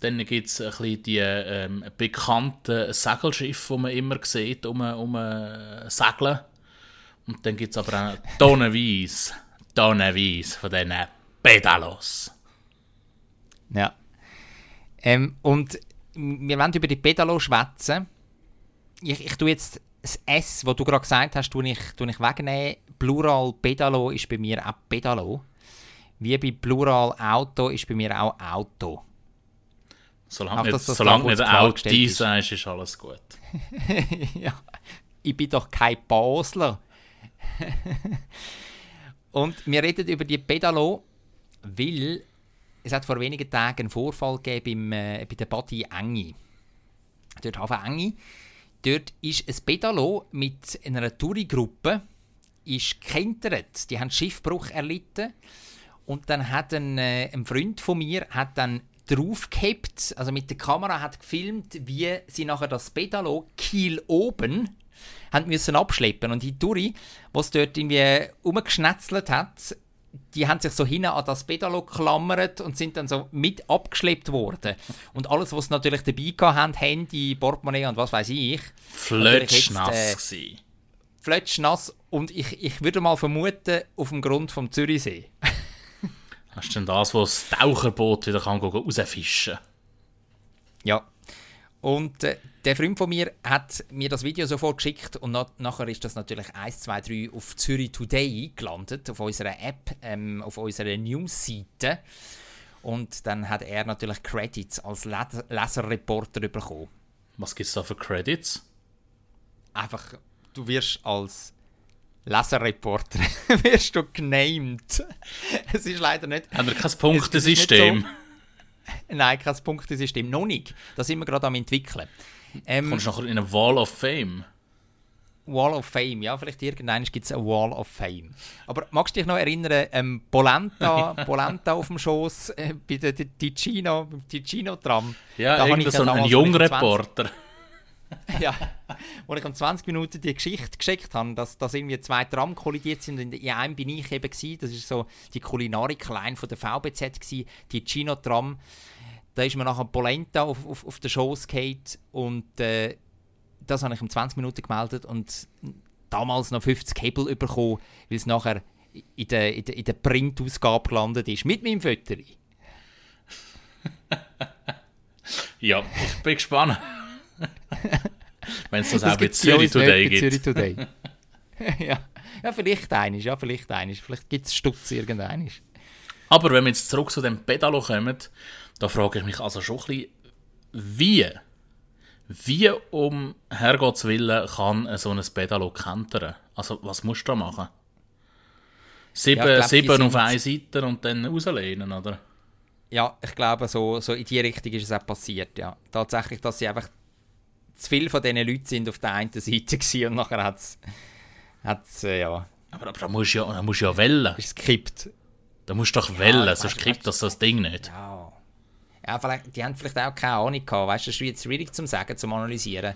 Dann gibt es ein bisschen die ähm, bekannten Segelschiffe, die man immer sieht, um, um äh, Segeln. Und dann gibt es aber auch tonnenweise, tonnenweise von diesen Pedalos. Ja. Ähm, und wir wollen über die Pedalo schwätzen. Ich, ich tue jetzt das S, was du gerade gesagt hast, tue ich, tue ich wegnehmen. Plural Pedalo ist bei mir auch Pedalo. Wie bei Plural Auto ist bei mir auch Auto. Solange Auch, nicht, das solange nicht Audi sagst, ist alles gut. ja, ich bin doch kein Basler. Und wir reden über die Pedalo, weil es hat vor wenigen Tagen einen Vorfall gegeben äh, bei der Party Engi. Dort Hafen Engi. Dort ist ein Pedalo mit einer Tourigruppe gekentert. Die haben Schiffbruch erlitten. Und dann hat ein, äh, ein Freund von mir hat dann draufgehabt, also mit der Kamera hat gefilmt, wie sie nachher das Pedalo Kiel oben haben müssen abschleppen und die Touri, was dort irgendwie umgeschnetzelt hat, die haben sich so hin an das Pedalo geklammert und sind dann so mit abgeschleppt worden. Und alles, was sie natürlich dabei hatten, Handy, Portemonnaie und was weiß ich. Flötschnass äh. Flötschnass und ich, ich würde mal vermuten, auf dem Grund vom Zürichsee. Hast du denn das, wo das Taucherboot wieder kann rausfischen Ja. Und äh, der Freund von mir hat mir das Video sofort geschickt und na nachher ist das natürlich 1, 2, 3 auf Zürich Today gelandet, auf unserer App, ähm, auf unserer News-Seite. Und dann hat er natürlich Credits als Les Leserreporter bekommen. Was gibt's da für Credits? Einfach, du wirst als Leserreporter wirst du genamed. es ist leider nicht... Haben wir kein Es Punktesystem? Nein, kein Punktesystem. Noch nicht. Das sind wir gerade am entwickeln. Ähm, Kommst du nachher in eine Wall of Fame? Wall of Fame, ja, vielleicht irgendwann gibt es eine Wall of Fame. Aber magst du dich noch erinnern, ähm, Polenta, Polenta auf dem Schoß äh, bei der Ticino, beim Ticino-Tram? Ja, Da ich so dann ein damals junger mit 20 Reporter. Ja, wo ich um 20 Minuten die Geschichte geschickt habe, dass, dass irgendwie zwei Tram kollidiert sind und in einem bin ich eben gewesen, das ist so die Kulinarik-Line von der VBZ gewesen, die Chino-Tram. Da ist mir nachher Polenta auf, auf, auf den Schoß gefallen und äh, das habe ich um 20 Minuten gemeldet und damals noch 50 Hebel bekommen, weil es nachher in der, in der, in der Printausgabe gelandet ist, mit meinem Foto. Ja, ich bin gespannt. Wenn es das auch bei Zürich Today gibt. Zürich Today. ja. ja, vielleicht einiges, ja, vielleicht einiges. Vielleicht gibt es Stutz irgendeines. Aber wenn wir jetzt zurück zu dem Pedalo kommen, da frage ich mich also schon ein bisschen, wie, wie um Herrgotts Willen kann so ein Pedalo kentern? Also was musst du da machen? Sieben, Ja, glaub, sieben auf eine Seite und dann rauslehnen, oder? Ja, ich glaube, so, so in die Richtung ist es auch passiert, ja. Tatsächlich, dass sie einfach zu viele von diesen Leuten sind auf der einen Seite gewesen und nachher hat es, äh, ja, Aber, aber da musst du ja, da musst du ja wählen. ist es gekippt. Da musst du doch wählen, weißt sonst kippt das das Ding nicht. Ja. Ja, vielleicht, die haben vielleicht auch keine Ahnung gehabt, weißt du, das ist jetzt schwierig zum Sagen, zum Analysieren.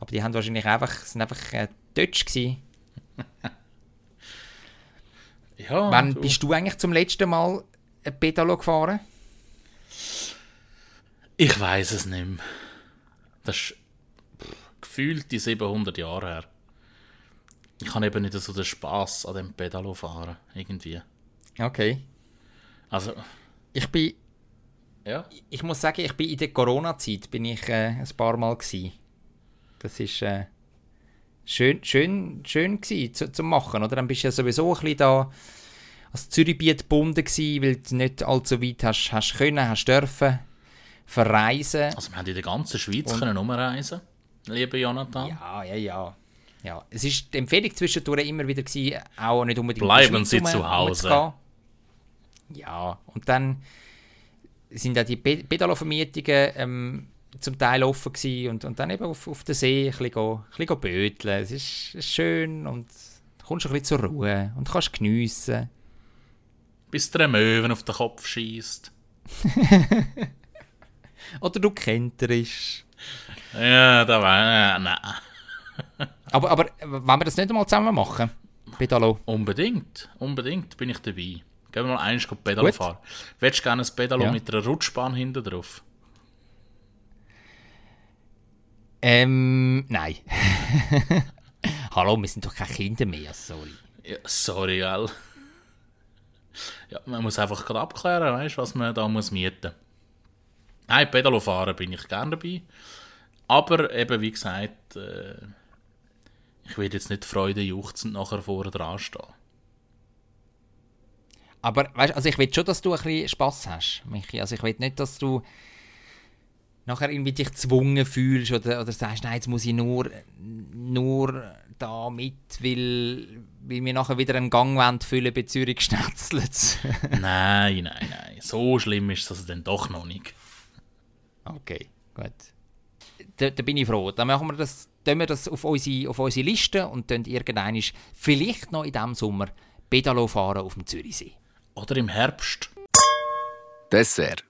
Aber die haben wahrscheinlich einfach, sind einfach äh, Deutsch gewesen. Ja, Wann du- bist du eigentlich zum letzten Mal ein Pedalo gefahren? Ich weiß es nicht mehr. Das ist gefühlt die 700 Jahre her. Ich habe eben nicht so den Spass an dem Pedalo fahren, irgendwie. Okay. Also, Ich bin ja. ich muss sagen, ich bin in der Corona-Zeit bin ich äh, ein paar Mal gsi. Das ist äh, schön, schön, schön gsi zu, zu machen, oder? Dann bist du ja sowieso ein bisschen da als Zürichbiet gebunden gsi, weil du nicht allzu weit hast, hast können, hast dürfen verreisen. Also, wir haben in der ganzen Schweiz Und- können umreisen, lieber Jonathan. Ja, ja, ja. Ja, es ist die Empfehlung zwischendurch immer wieder gewesen, auch nicht unbedingt Bleiben Sie zu Hause. Ja, und dann sind auch die Pe- Pedalo-Vermietungen ähm, zum Teil offen gewesen und, und dann eben auf, auf den See ein bisschen, go, ein bisschen böteln. Es ist, es ist schön und du kommst ein bisschen zur Ruhe und kannst geniessen. Bis der Möwen auf den Kopf schießt. Oder du kenterst. Ja, da war. Äh, nein. Aber, aber wollen wir das nicht einmal zusammen machen? Pedalo. Unbedingt, unbedingt bin ich dabei. Gehen wir mal eins Pedalo Gut. fahren. Willst du gerne ein Pedalo Ja. mit einer Rutschbahn hinten drauf? Ähm, nein. Hallo, wir sind doch keine Kinder mehr, sorry. Ja, sorry, gell. Ja, man muss einfach gerade abklären, weißt, was man da muss mieten. Nein, Pedalo fahren bin ich gerne dabei. Aber eben, wie gesagt, äh, ich will jetzt nicht freudejuchzend nachher vorne dran stehen. Aber weißt, also ich will schon, dass du ein bisschen Spass hast, Michi. Also ich will nicht, dass du nachher irgendwie dich gezwungen fühlst oder, oder sagst, nein, jetzt muss ich nur, nur da mit, weil, weil wir nachher wieder einen Gangwand füllen bei Zürich Schnetzlitz. nein, nein, nein. So schlimm ist das dann doch noch nicht. okay, gut. Da, da bin ich froh. Dann machen wir das, tun wir das auf unsere, auf unsere Liste und dann irgendwann vielleicht noch in diesem Sommer Pedalo fahren auf dem Zürichsee. Oder im Herbst. Dessert.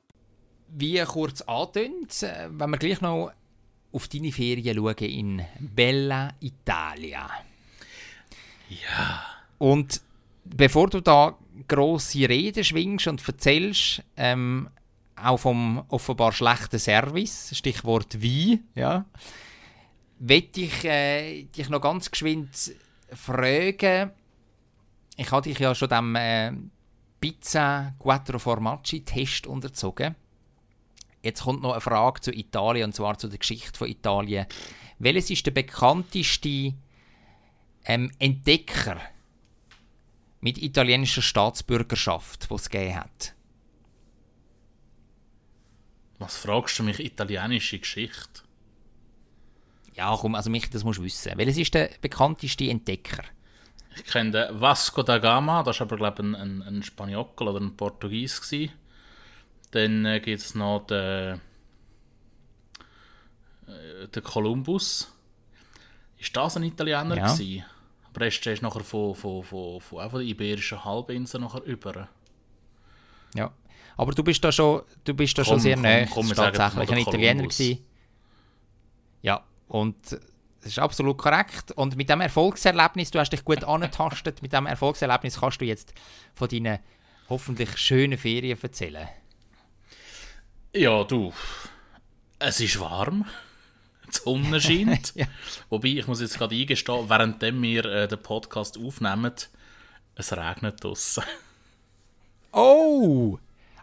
Wie kurz angetönt, äh, wenn wir gleich noch auf deine Ferien schauen in Bella Italia. Ja. Und bevor du da grosse Rede schwingst und erzählst, ähm, auch vom offenbar schlechten Service, Stichwort Wein, ja, möchte ich äh, dich noch ganz geschwind fragen. Ich habe dich ja schon dem äh, Pizza Quattro Formaggi Test unterzogen. Jetzt kommt noch eine Frage zu Italien, und zwar zu der Geschichte von Italien. Welches ist der bekannteste ähm, Entdecker mit italienischer Staatsbürgerschaft, was es gegeben hat? Was fragst du mich? Italienische Geschichte? Ja, komm, also mich, das musst du wissen. Welches ist der bekannteste Entdecker? Ich kenne den Vasco da Gama, das war aber, glaube ich, ein, ein, Spaniockel oder ein Portugies. Gewesen. Dann äh, gibt es noch den, äh, den Columbus. Ist das ein Italiener? Ja. Gewesen? Aber er ist, nachher von, von, von, von, auch von der Iberischen Halbinsel nachher über. Ja. Aber du bist da schon, du bist da Komm, schon sehr komm, nah. komm, sagen tatsächlich ein Italiener gewesen. Ja, und das ist absolut korrekt. Und mit dem Erfolgserlebnis, du hast dich gut angetastet, mit dem Erfolgserlebnis kannst du jetzt von deinen hoffentlich schönen Ferien erzählen. Ja, du. Es ist warm. Die Sonne scheint. Ja. Wobei, ich muss jetzt gerade eingestehen, währenddem wir äh, den Podcast aufnehmen, es regnet draussen. Oh!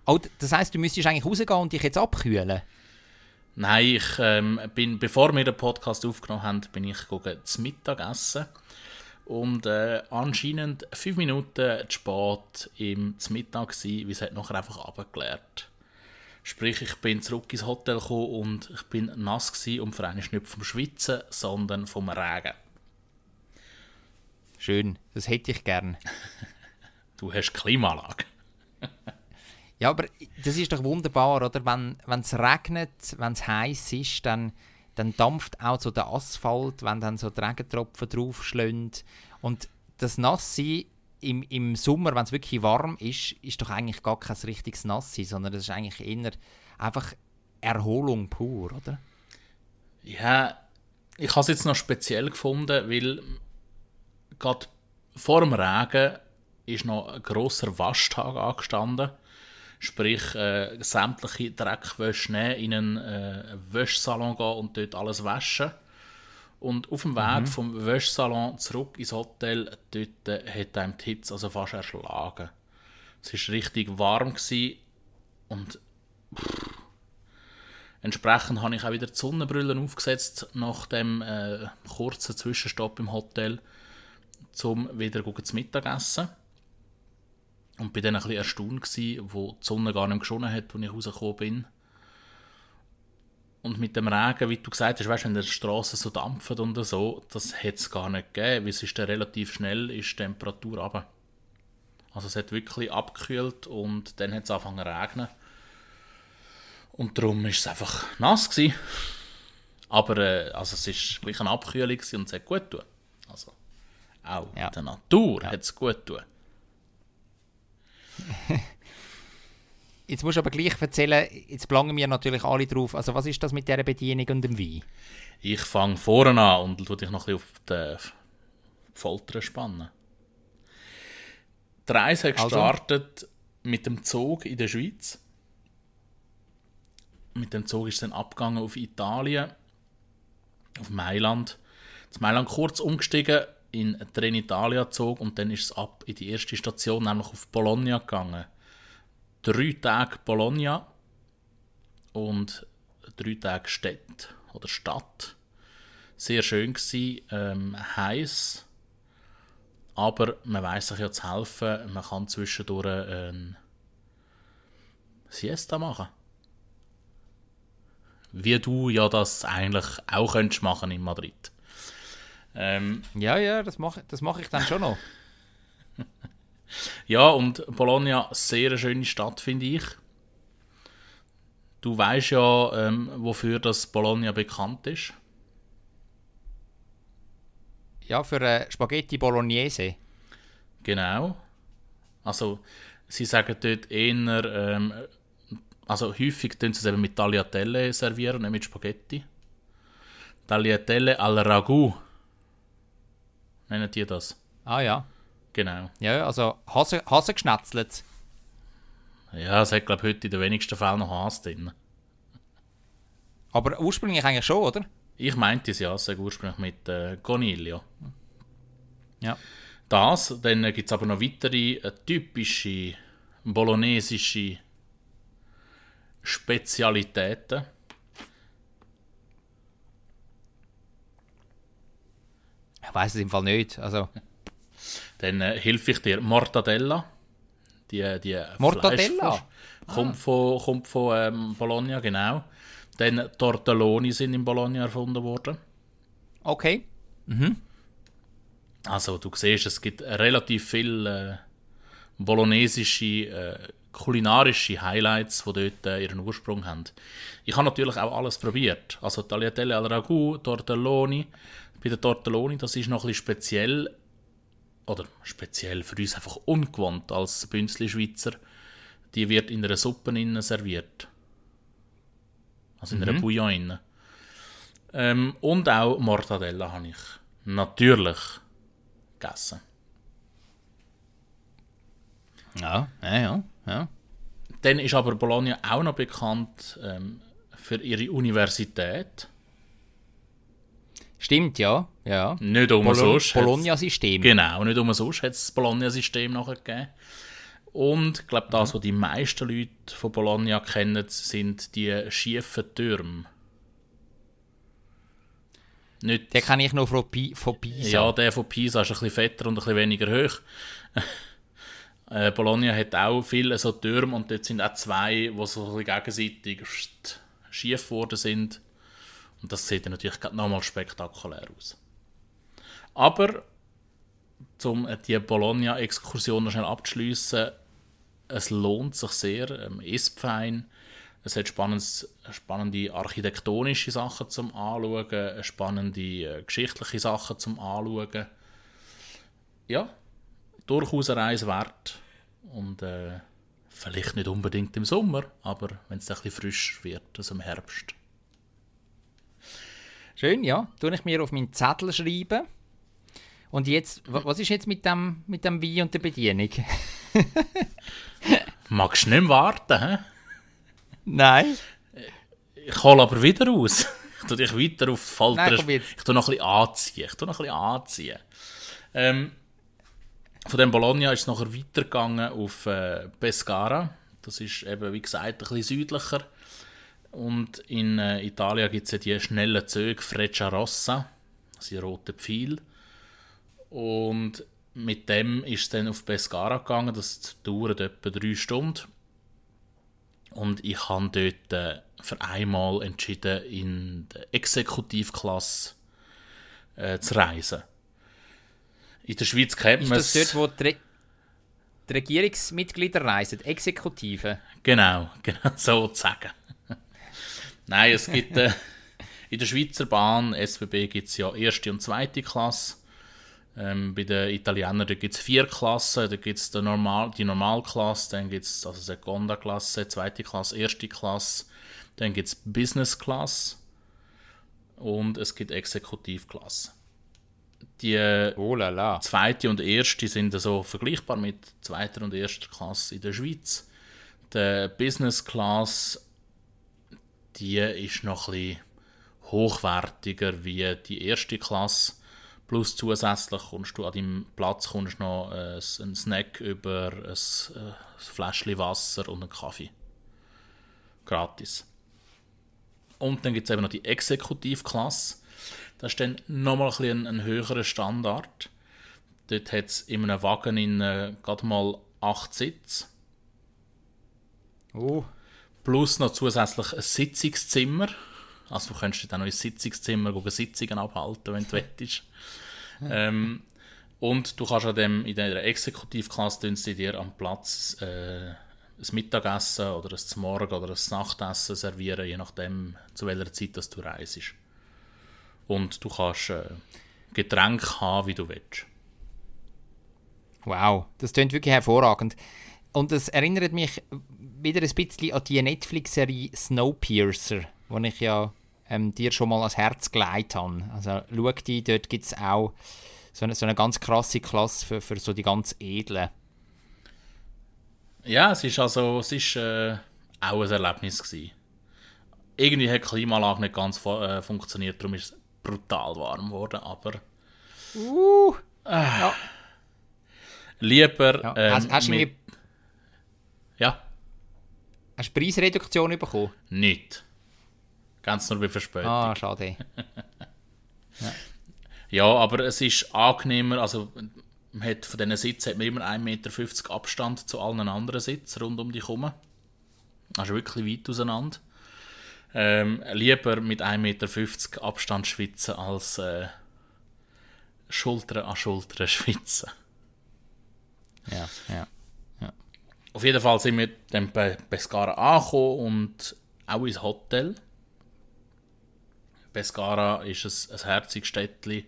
oh! Das heisst, du müsstest eigentlich rausgehen und dich jetzt abkühlen. Nein, ich ähm, bin, bevor wir den Podcast aufgenommen haben, bin ich gegangen zum Mittagessen. Und äh, anscheinend fünf Minuten zu spät im Mittag gsi, wie es hat nachher einfach abgeklärt. Sprich, ich bin zurück ins Hotel gekommen und ich bin nass gsi und vor allem nicht vom Schwitzen, sondern vom Regen. Schön, das hätte ich gern. Du hast Klimaanlage. Ja, aber das ist doch wunderbar, oder? Wenn es regnet, wenn es heiß ist, dann, dann dampft auch so der Asphalt, wenn dann so die Regentropfen draufschlagen. Und das Nasse im, im Sommer, wenn es wirklich warm ist, ist doch eigentlich gar kein richtiges Nasse, sondern das ist eigentlich eher einfach Erholung pur, oder? Ja, ich habe es jetzt noch speziell gefunden, weil gerade vor dem Regen ist noch ein grosser Waschtag angestanden. Sprich, äh, sämtliche Dreckwäsche nehmen, in einen äh, Wäschsalon gehen und dort alles waschen. Und auf dem Weg vom Wäschsalon zurück ins Hotel, dort äh, hat einem die Hitze also fast erschlagen. Es war richtig warm gewesen und Entsprechend habe ich auch wieder die Sonnenbrille aufgesetzt nach dem äh, kurzen Zwischenstopp im Hotel, um wieder zu Mittagessen. Und bin dann ein bisschen erstaunt gewesen, wo die Sonne gar nicht geschonen hat, als ich rausgekommen bin. Und mit dem Regen, wie du gesagt hast, weißt, wenn die Straße so dampft und so, das hätte es gar nicht gegeben, weil es ist dann relativ schnell ist die Temperatur runter. Also es hat wirklich abgekühlt und dann hat es angefangen zu regnen. Und darum war es einfach nass. Gewesen. Aber äh, also es war gleich eine Abkühlung und es hat gut getan. Also auch Ja. der Natur hat es gut getan. Jetzt musst du aber gleich erzählen, jetzt planen wir natürlich alle drauf, also was ist das mit dieser Bedienung und dem Wein? Ich fange vorne an und tu dich noch ein bisschen auf die Folter spannen. Die Reise hat Also? gestartet mit dem Zug in der Schweiz. Mit dem Zug ist es dann abgegangen auf Italien, auf Mailand. Zu Mailand kurz umgestiegen in den Trenitalia-Zug und dann ist es ab in die erste Station, nämlich auf Bologna gegangen. Drei Tage Bologna und drei Tage Stadt oder Stadt. Sehr schön gsi, ähm, heiß, aber man weiß sich ja zu helfen. Man kann zwischendurch ein Siesta machen. Wie du ja das eigentlich auch könntest machen in Madrid. Ähm, Ja, ja, das mache das mach ich dann schon noch. Ja, und Bologna, sehr eine schöne Stadt, finde ich. Du weißt ja, ähm, wofür das Bologna bekannt ist. Ja, für äh, Spaghetti Bolognese. Genau. Also, sie sagen dort eher, ähm, also häufig tun sie es eben mit Tagliatelle servieren, nicht mit Spaghetti. Tagliatelle al Ragu. Nennen die das? Ah ja. Genau. Ja, also Hase, Hase geschnetzelt. Ja, es hat, glaube ich, heute in den wenigsten Fällen noch Haas drin. Aber ursprünglich eigentlich schon, oder? Ich meinte es ja, es ursprünglich mit äh, Coniglio. Ja. Das, dann gibt es aber noch weitere äh, typische bolonesische Spezialitäten. Ich weiß es im Fall nicht. Also, Dann äh, helfe ich dir. Mortadella. Die, die Mortadella? Fleischwurst. Kommt von, kommt von ähm, Bologna, genau. Dann Tortelloni sind in Bologna erfunden worden. okay. Also du siehst, es gibt relativ viele äh, bolonesische, äh, kulinarische Highlights, die dort äh, ihren Ursprung haben. Ich habe natürlich auch alles probiert. Also Tagliatelle al Ragu, Tortelloni. Bei der Tortelloni, das ist noch ein bisschen speziell, oder speziell für uns einfach ungewohnt als Bünzli-Schweizer. Die wird in einer Suppe innen serviert. Also in einer Bouillon innen. Ähm, und auch Mortadella habe ich natürlich gegessen. Ja, ja, ja. ja. Dann ist aber Bologna auch noch bekannt ähm, für ihre Universität. Stimmt, ja. ja. Nicht umsonst. hat's- Bologna-System. Genau, nicht umsonst hat es das Bologna-System nachher gegeben. Und ich glaube, das, was die meisten Leute von Bologna kennen, sind die schiefen Türme. Nicht, Den kenne ich noch von, Pi von Pisa. ja, der von Pisa ist ein bisschen fetter und ein bisschen weniger hoch. äh, Bologna hat auch viele so Türme und dort sind auch zwei, die so ein bisschen gegenseitig schief geworden sind. Und das sieht dann natürlich nochmal spektakulär aus. Aber, um die Bologna-Exkursion noch schnell abzuschliessen, es lohnt sich sehr, ähm, isst fein. Es hat spannende architektonische Sachen zum Anschauen, spannende äh, geschichtliche Sachen zum Anschauen. Ja, durchaus eine Reise wert. Und äh, vielleicht nicht unbedingt im Sommer, aber wenn es ein bisschen frisch wird, also im Herbst. Schön, ja. Tue ich mir auf meinen Zettel schreiben. Und jetzt, wa- was ist jetzt mit dem, mit dem Wein und der Bedienung? Magst du nicht mehr warten, hä? Nein. Ich hole aber wieder aus. Ich tue dich weiter auf Falter. Nein, ich tue noch ein bisschen anziehen. Ich tue noch ein bisschen anziehen. Ähm, von dem Bologna ist es nachher weitergegangen auf äh, Pescara. Das ist eben, wie gesagt, ein bisschen südlicher. Und in äh, Italien gibt es ja die schnellen Züge Freccia Rossa, also die roten Pfeil. Und mit dem ist es dann auf Pescara gegangen. Das dauert etwa drei Stunden. Und ich habe dort äh, für einmal entschieden, in der Exekutivklasse äh, zu reisen. In der Schweiz kennt Ist man das es. dort, wo die, Re die Regierungsmitglieder reisen, Exekutive? Genau, genau, sozusagen. Nein, es gibt äh, in der Schweizer Bahn, SBB, gibt es ja erste und zweite Klasse. Ähm, bei den Italienern gibt es vier Klassen. Da gibt es die, Normal, die Normalklasse, dann gibt es also Seconda-Klasse, zweite Klasse, erste Klasse. Dann gibt es Business-Klasse und es gibt Exekutivklasse. Die äh, Oh la la. zweite und erste sind so vergleichbar mit zweiter und erster Klasse in der Schweiz. Der Business Class, die ist noch ein bisschen hochwertiger wie die erste Klasse. Plus zusätzlich kommst du an deinem Platz kommst noch äh, einen Snack über ein, äh, Fläschchen Wasser und einen Kaffee. Gratis. Und dann gibt es eben noch die Exekutivklasse. Das ist dann nochmal ein, ein, höherer Standard. Dort hat es in einem Wagen in, äh, gerade mal 8 Sitze. Oh. Plus noch zusätzlich ein Sitzungszimmer. Also du könntest dann noch ins Sitzungszimmer gehen, Sitzungen abhalten, wenn du willst. ähm, und du kannst an dem, in dieser Exekutivklasse sie dir am Platz äh, ein Mittagessen oder ein Morgen oder ein Nachtessen servieren, je nachdem, zu welcher Zeit dass du reist. Und du kannst äh, Getränke haben, wie du willst. Wow, das klingt wirklich hervorragend. Und es erinnert mich wieder ein bisschen an die Netflix-Serie Snowpiercer, die ich ja ähm, dir schon mal ans Herz gelegt habe. Also schau die, dort gibt es auch so eine, so eine ganz krasse Klasse für, für so die ganz Edlen. Ja, es ist also, es ist äh, auch ein Erlebnis gewesen. Irgendwie hat die Klimaanlage nicht ganz fu äh, funktioniert, darum ist es brutal warm geworden, aber Uh, lieber ja. ähm, hast, hast, mit, ja, hast du Preisreduktion bekommen? nicht. Ganz nur bei Verspätung. Ah, schade. Ja, aber es ist angenehmer, also man hat von diesen Sitzen hat man immer 1,50 Meter Abstand zu allen anderen Sitzen rund um dich herum. Also wirklich weit auseinander. Ähm, lieber mit 1,50 Meter Abstand schwitzen als äh, Schulter an Schulter schwitzen. Ja, ja. Auf jeden Fall sind wir dann bei Pescara angekommen und auch ins Hotel. Pescara ist ein, ein herziges Städtchen.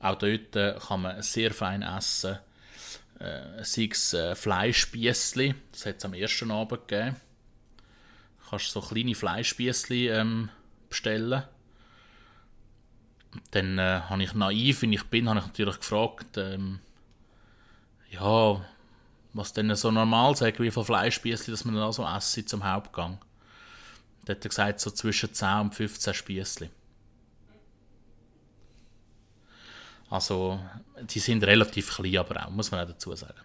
Auch dort äh, kann man sehr fein essen. Äh, sei es äh, Fleischspießli, das hat es am ersten Abend gegeben. Du kannst so kleine Fleischspießli ähm, bestellen. Dann äh, habe ich naiv, wie ich bin, habe ich natürlich gefragt, ähm, ja, was denn so normal sagt, wie viel Fleischspießli, dass man dann also essen zum Hauptgang. Da hat er gesagt, so zwischen 10 und 15 Spießli. Also, die sind relativ klein, aber auch, muss man auch dazu sagen.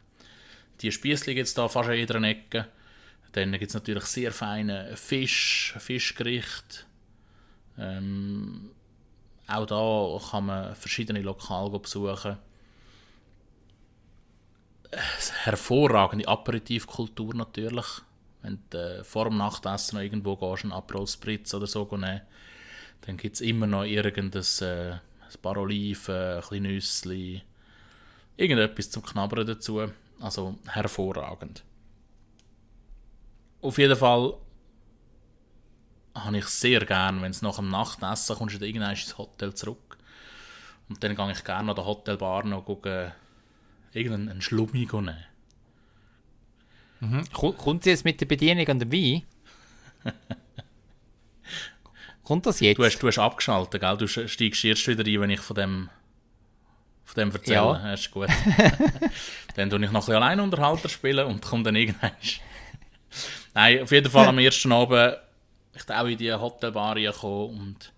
Die Spießli gibt es da fast an jeder Ecke. Dann gibt es natürlich sehr feine Fisch, Fischgerichte. Ähm, auch da kann man verschiedene Lokale besuchen. Hervorragende Aperitivkultur natürlich. Wenn du äh, vor dem Nachtessen noch irgendwo gehst, einen Aperol Spritz oder so nehmen, dann gibt es immer noch irgendein äh, paar Oliven, ein bisschen Nüssli, irgendetwas zum Knabbern dazu. Also hervorragend. Auf jeden Fall habe ich sehr gern, wenn es nach dem Nachtessen kommst du irgendwann ins Hotel zurück. Und dann gehe ich gerne an der Hotelbar noch gucken, irgendeinen Schlummi nehmen. Ko- Kommt sie jetzt mit der Bedienung an den Wein? Kommt das jetzt? Du hast, du hast abgeschaltet, gell? Du steigst erst wieder ein, wenn ich von dem, von dem erzähle. Ja. Ja. ist gut. dann tue ich noch ein bisschen Alleinunterhalter spielen und komme dann irgendwann. Nein, auf jeden Fall am ersten Abend ich auch in die Hotelbar gekommen und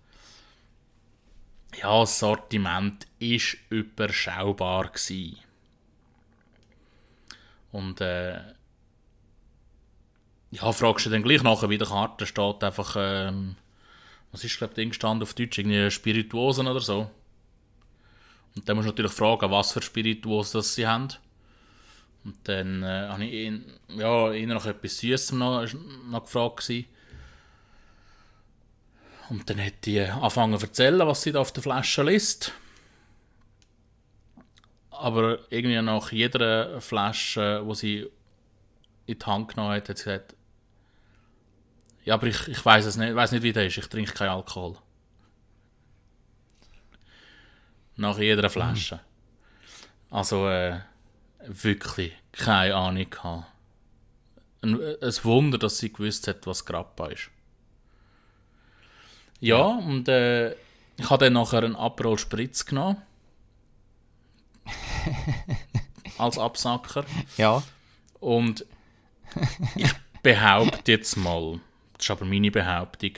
ja, das Sortiment war überschaubar. Gewesen. Und äh, ja, fragst du dann gleich nachher, wie der Karte steht, einfach, ähm, was ist, glaube ich, gestanden auf Deutsch, irgendwie Spirituosen oder so. Und dann musst du natürlich fragen, was für Spirituosen das sie haben. Und dann äh, habe ich ihn, ja, ihn nach etwas Süßem noch, noch gefragt. Gewesen. Und dann hat die angefangen zu erzählen, was sie da auf der Flasche liest. Aber irgendwie nach jeder Flasche, wo sie in die Hand genommen hat, hat sie gesagt, ja, aber ich, ich weiß es nicht, weiß nicht, wie das ist. Ich trinke keinen Alkohol. Nach jeder Flasche. Also, äh, wirklich keine Ahnung gehabt. Ein, ein Wunder, dass sie gewusst hat, was Grappa ist. Ja, und äh, ich habe dann nachher einen Aperol Spritz genommen. als Absacker. Ja. Und ich behaupte jetzt mal, das ist aber meine Behauptung,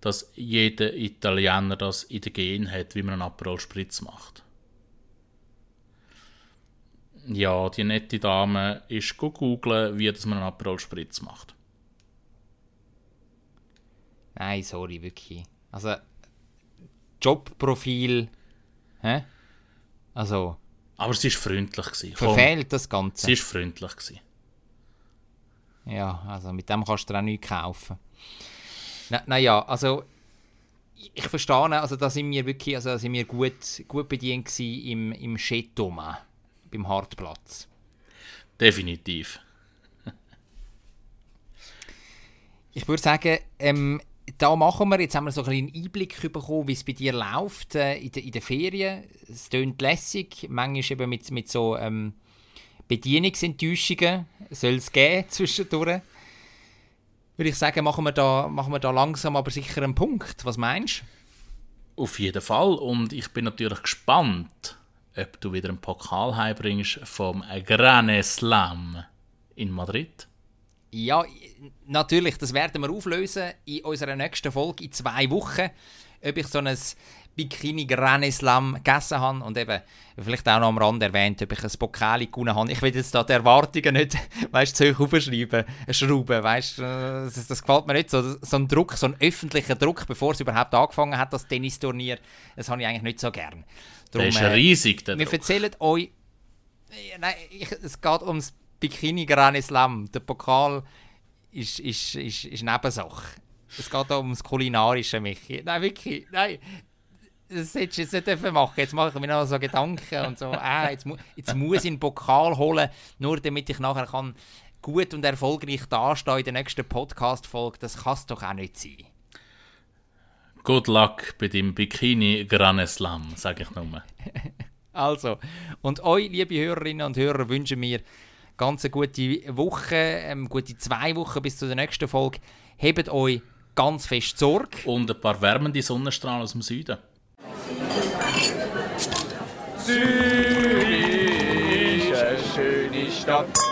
dass jeder Italiener das in den Gen hat, wie man einen Aperol Spritz macht. Ja, die nette Dame ist go googlen, wie das man einen Aperol Spritz macht. Nein, sorry, wirklich. Also, Jobprofil. Hä? Also, Aber sie war freundlich. Gewesen. Komm, verfehlt das Ganze. Sie war freundlich. Gewesen. Ja, also mit dem kannst du auch nichts kaufen. Na, naja, also ich verstehe, also da sind wir wirklich, also sind wir gut, gut bedient gewesen im, im Chetoma, beim Hartplatz. Definitiv. Ich würde sagen, ähm, da machen wir, jetzt haben wir so einen kleinen Einblick bekommen, wie es bei dir läuft äh, in, de, in den Ferien. Es tönt lässig, manchmal eben mit, mit so ähm, Bedienungsenttäuschungen soll es geben zwischendurch. Würde ich sagen, machen wir, da, machen wir da langsam aber sicher einen Punkt. Was meinst du? Auf jeden Fall. Und ich bin natürlich gespannt, ob du wieder einen Pokal heimbringst vom Gran Slam in Madrid. Ja, natürlich, das werden wir auflösen in unserer nächsten Folge in zwei Wochen. Ob ich so ein Bikini Gran Slam gegessen habe und eben vielleicht auch noch am Rand erwähnt, ob ich ein Pokal gewonnen habe. Ich will jetzt da die Erwartungen nicht, weißt zu hoch aufschreiben, schrauben, weißt das, das gefällt mir nicht so. So ein Druck, so ein öffentlicher Druck, bevor es überhaupt angefangen hat, das Tennisturnier, das habe ich eigentlich nicht so gern. Darum, der ist äh, riesig, der Wir Druck. erzählen euch, äh, nein, ich, es geht ums Bikini Gran Slam. Der Pokal ist, ist, ist, ist Nebensache. Es geht auch ums Kulinarische, Michi. Nein, wirklich, nein. Das hättest du jetzt nicht machen Jetzt mache ich mir noch so Gedanken und so, ah, jetzt, mu jetzt muss ich einen Pokal holen, nur damit ich nachher kann gut und erfolgreich dastehen in der nächsten Podcast-Folge. Das kann es doch auch nicht sein. Good luck bei dem Bikini Gran Slam, sage ich nur. also, und euch, liebe Hörerinnen und Hörer, wünschen wir ganz eine gute Woche, ähm, gute zwei Wochen bis zur nächsten Folge. Hebt euch ganz fest Sorge. Und ein paar wärmende Sonnenstrahlen aus dem Süden. Zürich ist eine schöne Stadt.